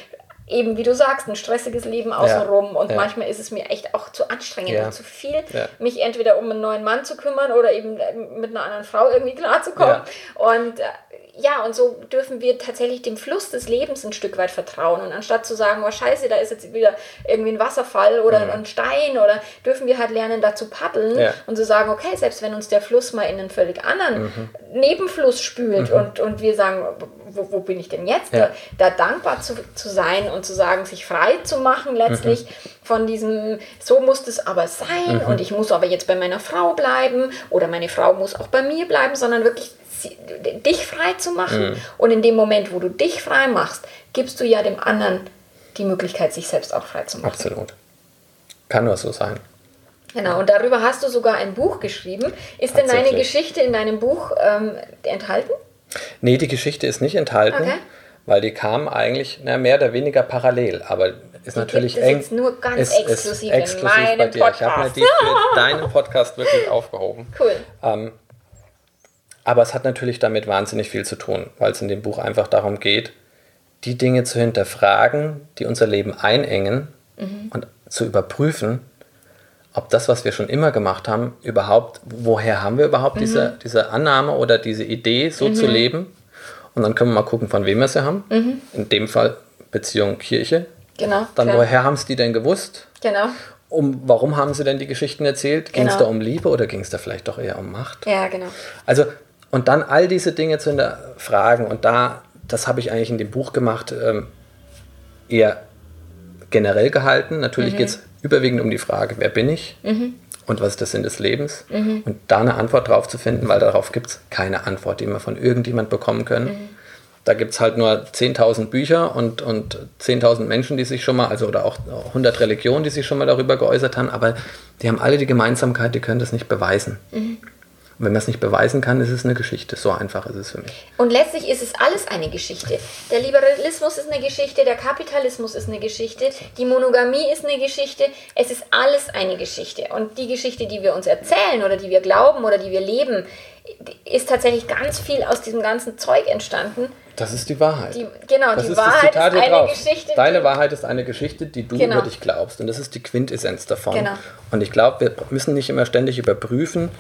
eben, wie du sagst, ein stressiges Leben außenrum ja, und ja. manchmal ist es mir echt auch zu anstrengend ja. und zu viel, mich entweder um einen neuen Mann zu kümmern oder eben mit einer anderen Frau irgendwie klarzukommen. Und äh, ja, und so dürfen wir tatsächlich dem Fluss des Lebens ein Stück weit vertrauen. Und anstatt zu sagen, oh scheiße, da ist jetzt wieder irgendwie ein Wasserfall oder mhm. ein Stein, oder dürfen wir halt lernen, da zu paddeln ja. und zu sagen, okay, selbst wenn uns der Fluss mal in einen völlig anderen mhm. Nebenfluss spült mhm. und, und wir sagen, wo, wo bin ich denn jetzt? Ja. Da, da, dankbar zu, zu sein und zu sagen, sich frei zu machen letztlich mhm. von diesem, so muss es aber sein mhm. und ich muss aber jetzt bei meiner Frau bleiben oder meine Frau muss auch bei mir bleiben, sondern wirklich dich frei zu machen. Mhm. Und in dem Moment, wo du dich frei machst, gibst du ja dem anderen die Möglichkeit, sich selbst auch frei zu machen. Absolut. Kann nur so sein. Genau, und darüber hast du sogar ein Buch geschrieben. Ist denn deine. Geschichte in deinem Buch ähm, enthalten? Nee, die Geschichte ist nicht enthalten, Okay. weil die kam eigentlich na, mehr oder weniger parallel, aber ist natürlich gibt es eng. jetzt nur ganz ist, ist exklusiv in exklusiv bei dir. Ich habe mir Podcast. die für deinen Podcast wirklich aufgehoben. Cool. Ähm, aber es hat natürlich damit wahnsinnig viel zu tun, weil es in dem Buch einfach darum geht, die Dinge zu hinterfragen, die unser Leben einengen Mhm. und zu überprüfen, ob das, was wir schon immer gemacht haben, überhaupt, woher haben wir überhaupt Mhm. diese, diese Annahme oder diese Idee, so zu leben. Und dann können wir mal gucken, von wem wir sie haben. In dem Fall Beziehung Kirche. Genau. Dann, Mhm. klar. woher haben es die denn gewusst? Genau. Um, warum haben sie denn die Geschichten erzählt? Ging es Genau. da um Liebe oder ging es da vielleicht doch eher um Macht? Ja, genau. Also, und dann all diese Dinge zu hinterfragen und da, das habe ich eigentlich in dem Buch gemacht, ähm, eher generell gehalten. Natürlich Mhm. geht es überwiegend um die Frage, wer bin ich und was ist der Sinn des Lebens? Mhm. Und da eine Antwort drauf zu finden, weil darauf gibt es keine Antwort, die wir von irgendjemand bekommen können. Mhm. Da gibt es halt nur 10.000 Bücher und, und 10.000 Menschen, die sich schon mal, also oder auch 100 Religionen, die sich schon mal darüber geäußert haben, aber die haben alle die Gemeinsamkeit, die können das nicht beweisen. Und wenn man es nicht beweisen kann, ist es eine Geschichte. So einfach ist es für mich. Und letztlich ist es alles eine Geschichte. Der Liberalismus ist eine Geschichte, der Kapitalismus ist eine Geschichte, die Monogamie ist eine Geschichte. Es ist alles eine Geschichte. Und die Geschichte, die wir uns erzählen oder die wir glauben oder die wir leben, ist tatsächlich ganz viel aus diesem ganzen Zeug entstanden. Das ist die Wahrheit. Die, genau, das die ist Wahrheit ist eine drauf. Geschichte. Deine Wahrheit ist eine Geschichte, die du Genau. über dich glaubst. Und das ist die Quintessenz davon. Genau. Und ich glaube, wir müssen nicht immer ständig überprüfen,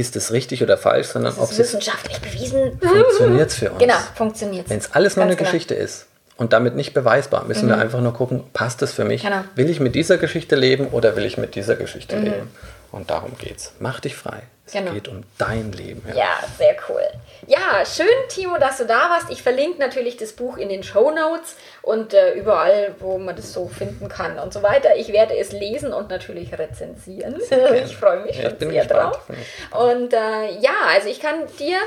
ist es richtig oder falsch, sondern ob es wissenschaftlich bewiesen. funktioniert für uns. Genau, funktioniert. Wenn es alles nur Ganz eine genau. Geschichte ist und damit nicht beweisbar, müssen wir einfach nur gucken, passt es für mich? Genau. Will ich mit dieser Geschichte leben oder will ich mit dieser Geschichte Mhm. leben? Und darum geht's. Mach dich frei. Es Genau. geht um dein Leben. Ja, sehr cool. Ja, schön, Timo, dass du da warst. Ich verlinke natürlich das Buch in den Show Notes und äh, überall, wo man das so finden kann und so weiter. Ich werde es lesen und natürlich rezensieren. Ich freue mich Ja, schon sehr gespannt. drauf. Und äh, ja, also ich kann dir,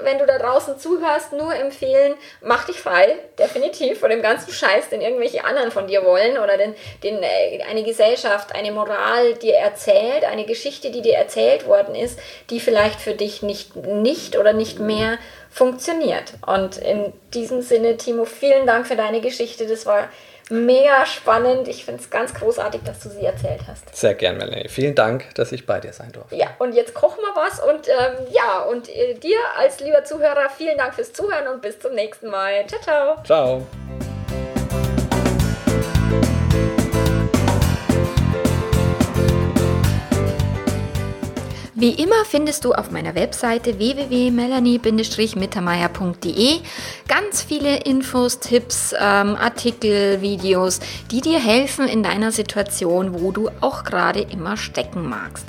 wenn du da draußen zuhörst, nur empfehlen, mach dich frei, definitiv, von dem ganzen Scheiß, den irgendwelche anderen von dir wollen oder den, den äh, eine Gesellschaft, eine Moral dir erzählt, eine Geschichte, die dir erzählt worden ist, die vielleicht für dich nicht, nicht oder nicht mehr funktioniert. Und in diesem Sinne, Timo, vielen Dank für deine Geschichte. Das war mega spannend. Ich finde es ganz großartig, dass du sie erzählt hast. Sehr gern, Melanie. Vielen Dank, dass ich bei dir sein durfte. Ja, und jetzt kochen wir was und ähm, ja, und äh, dir als lieber Zuhörer vielen Dank fürs Zuhören und bis zum nächsten Mal. Ciao, ciao. Ciao. Wie immer findest du auf meiner Webseite www.melanie-mittermeier.de ganz viele Infos, Tipps, ähm, Artikel, Videos, die dir helfen in deiner Situation, wo du auch gerade immer stecken magst.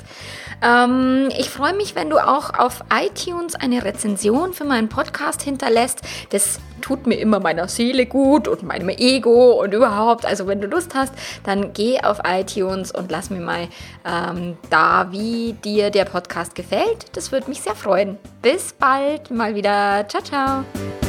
Ähm, ich freue mich, wenn du auch auf iTunes eine Rezension für meinen Podcast hinterlässt. Das tut mir immer meiner Seele gut und meinem Ego und überhaupt. Also wenn du Lust hast, dann geh auf iTunes und lass mir mal ähm, da, wie dir der Podcast gefällt. Das würde mich sehr freuen. Bis bald mal wieder. Ciao, ciao.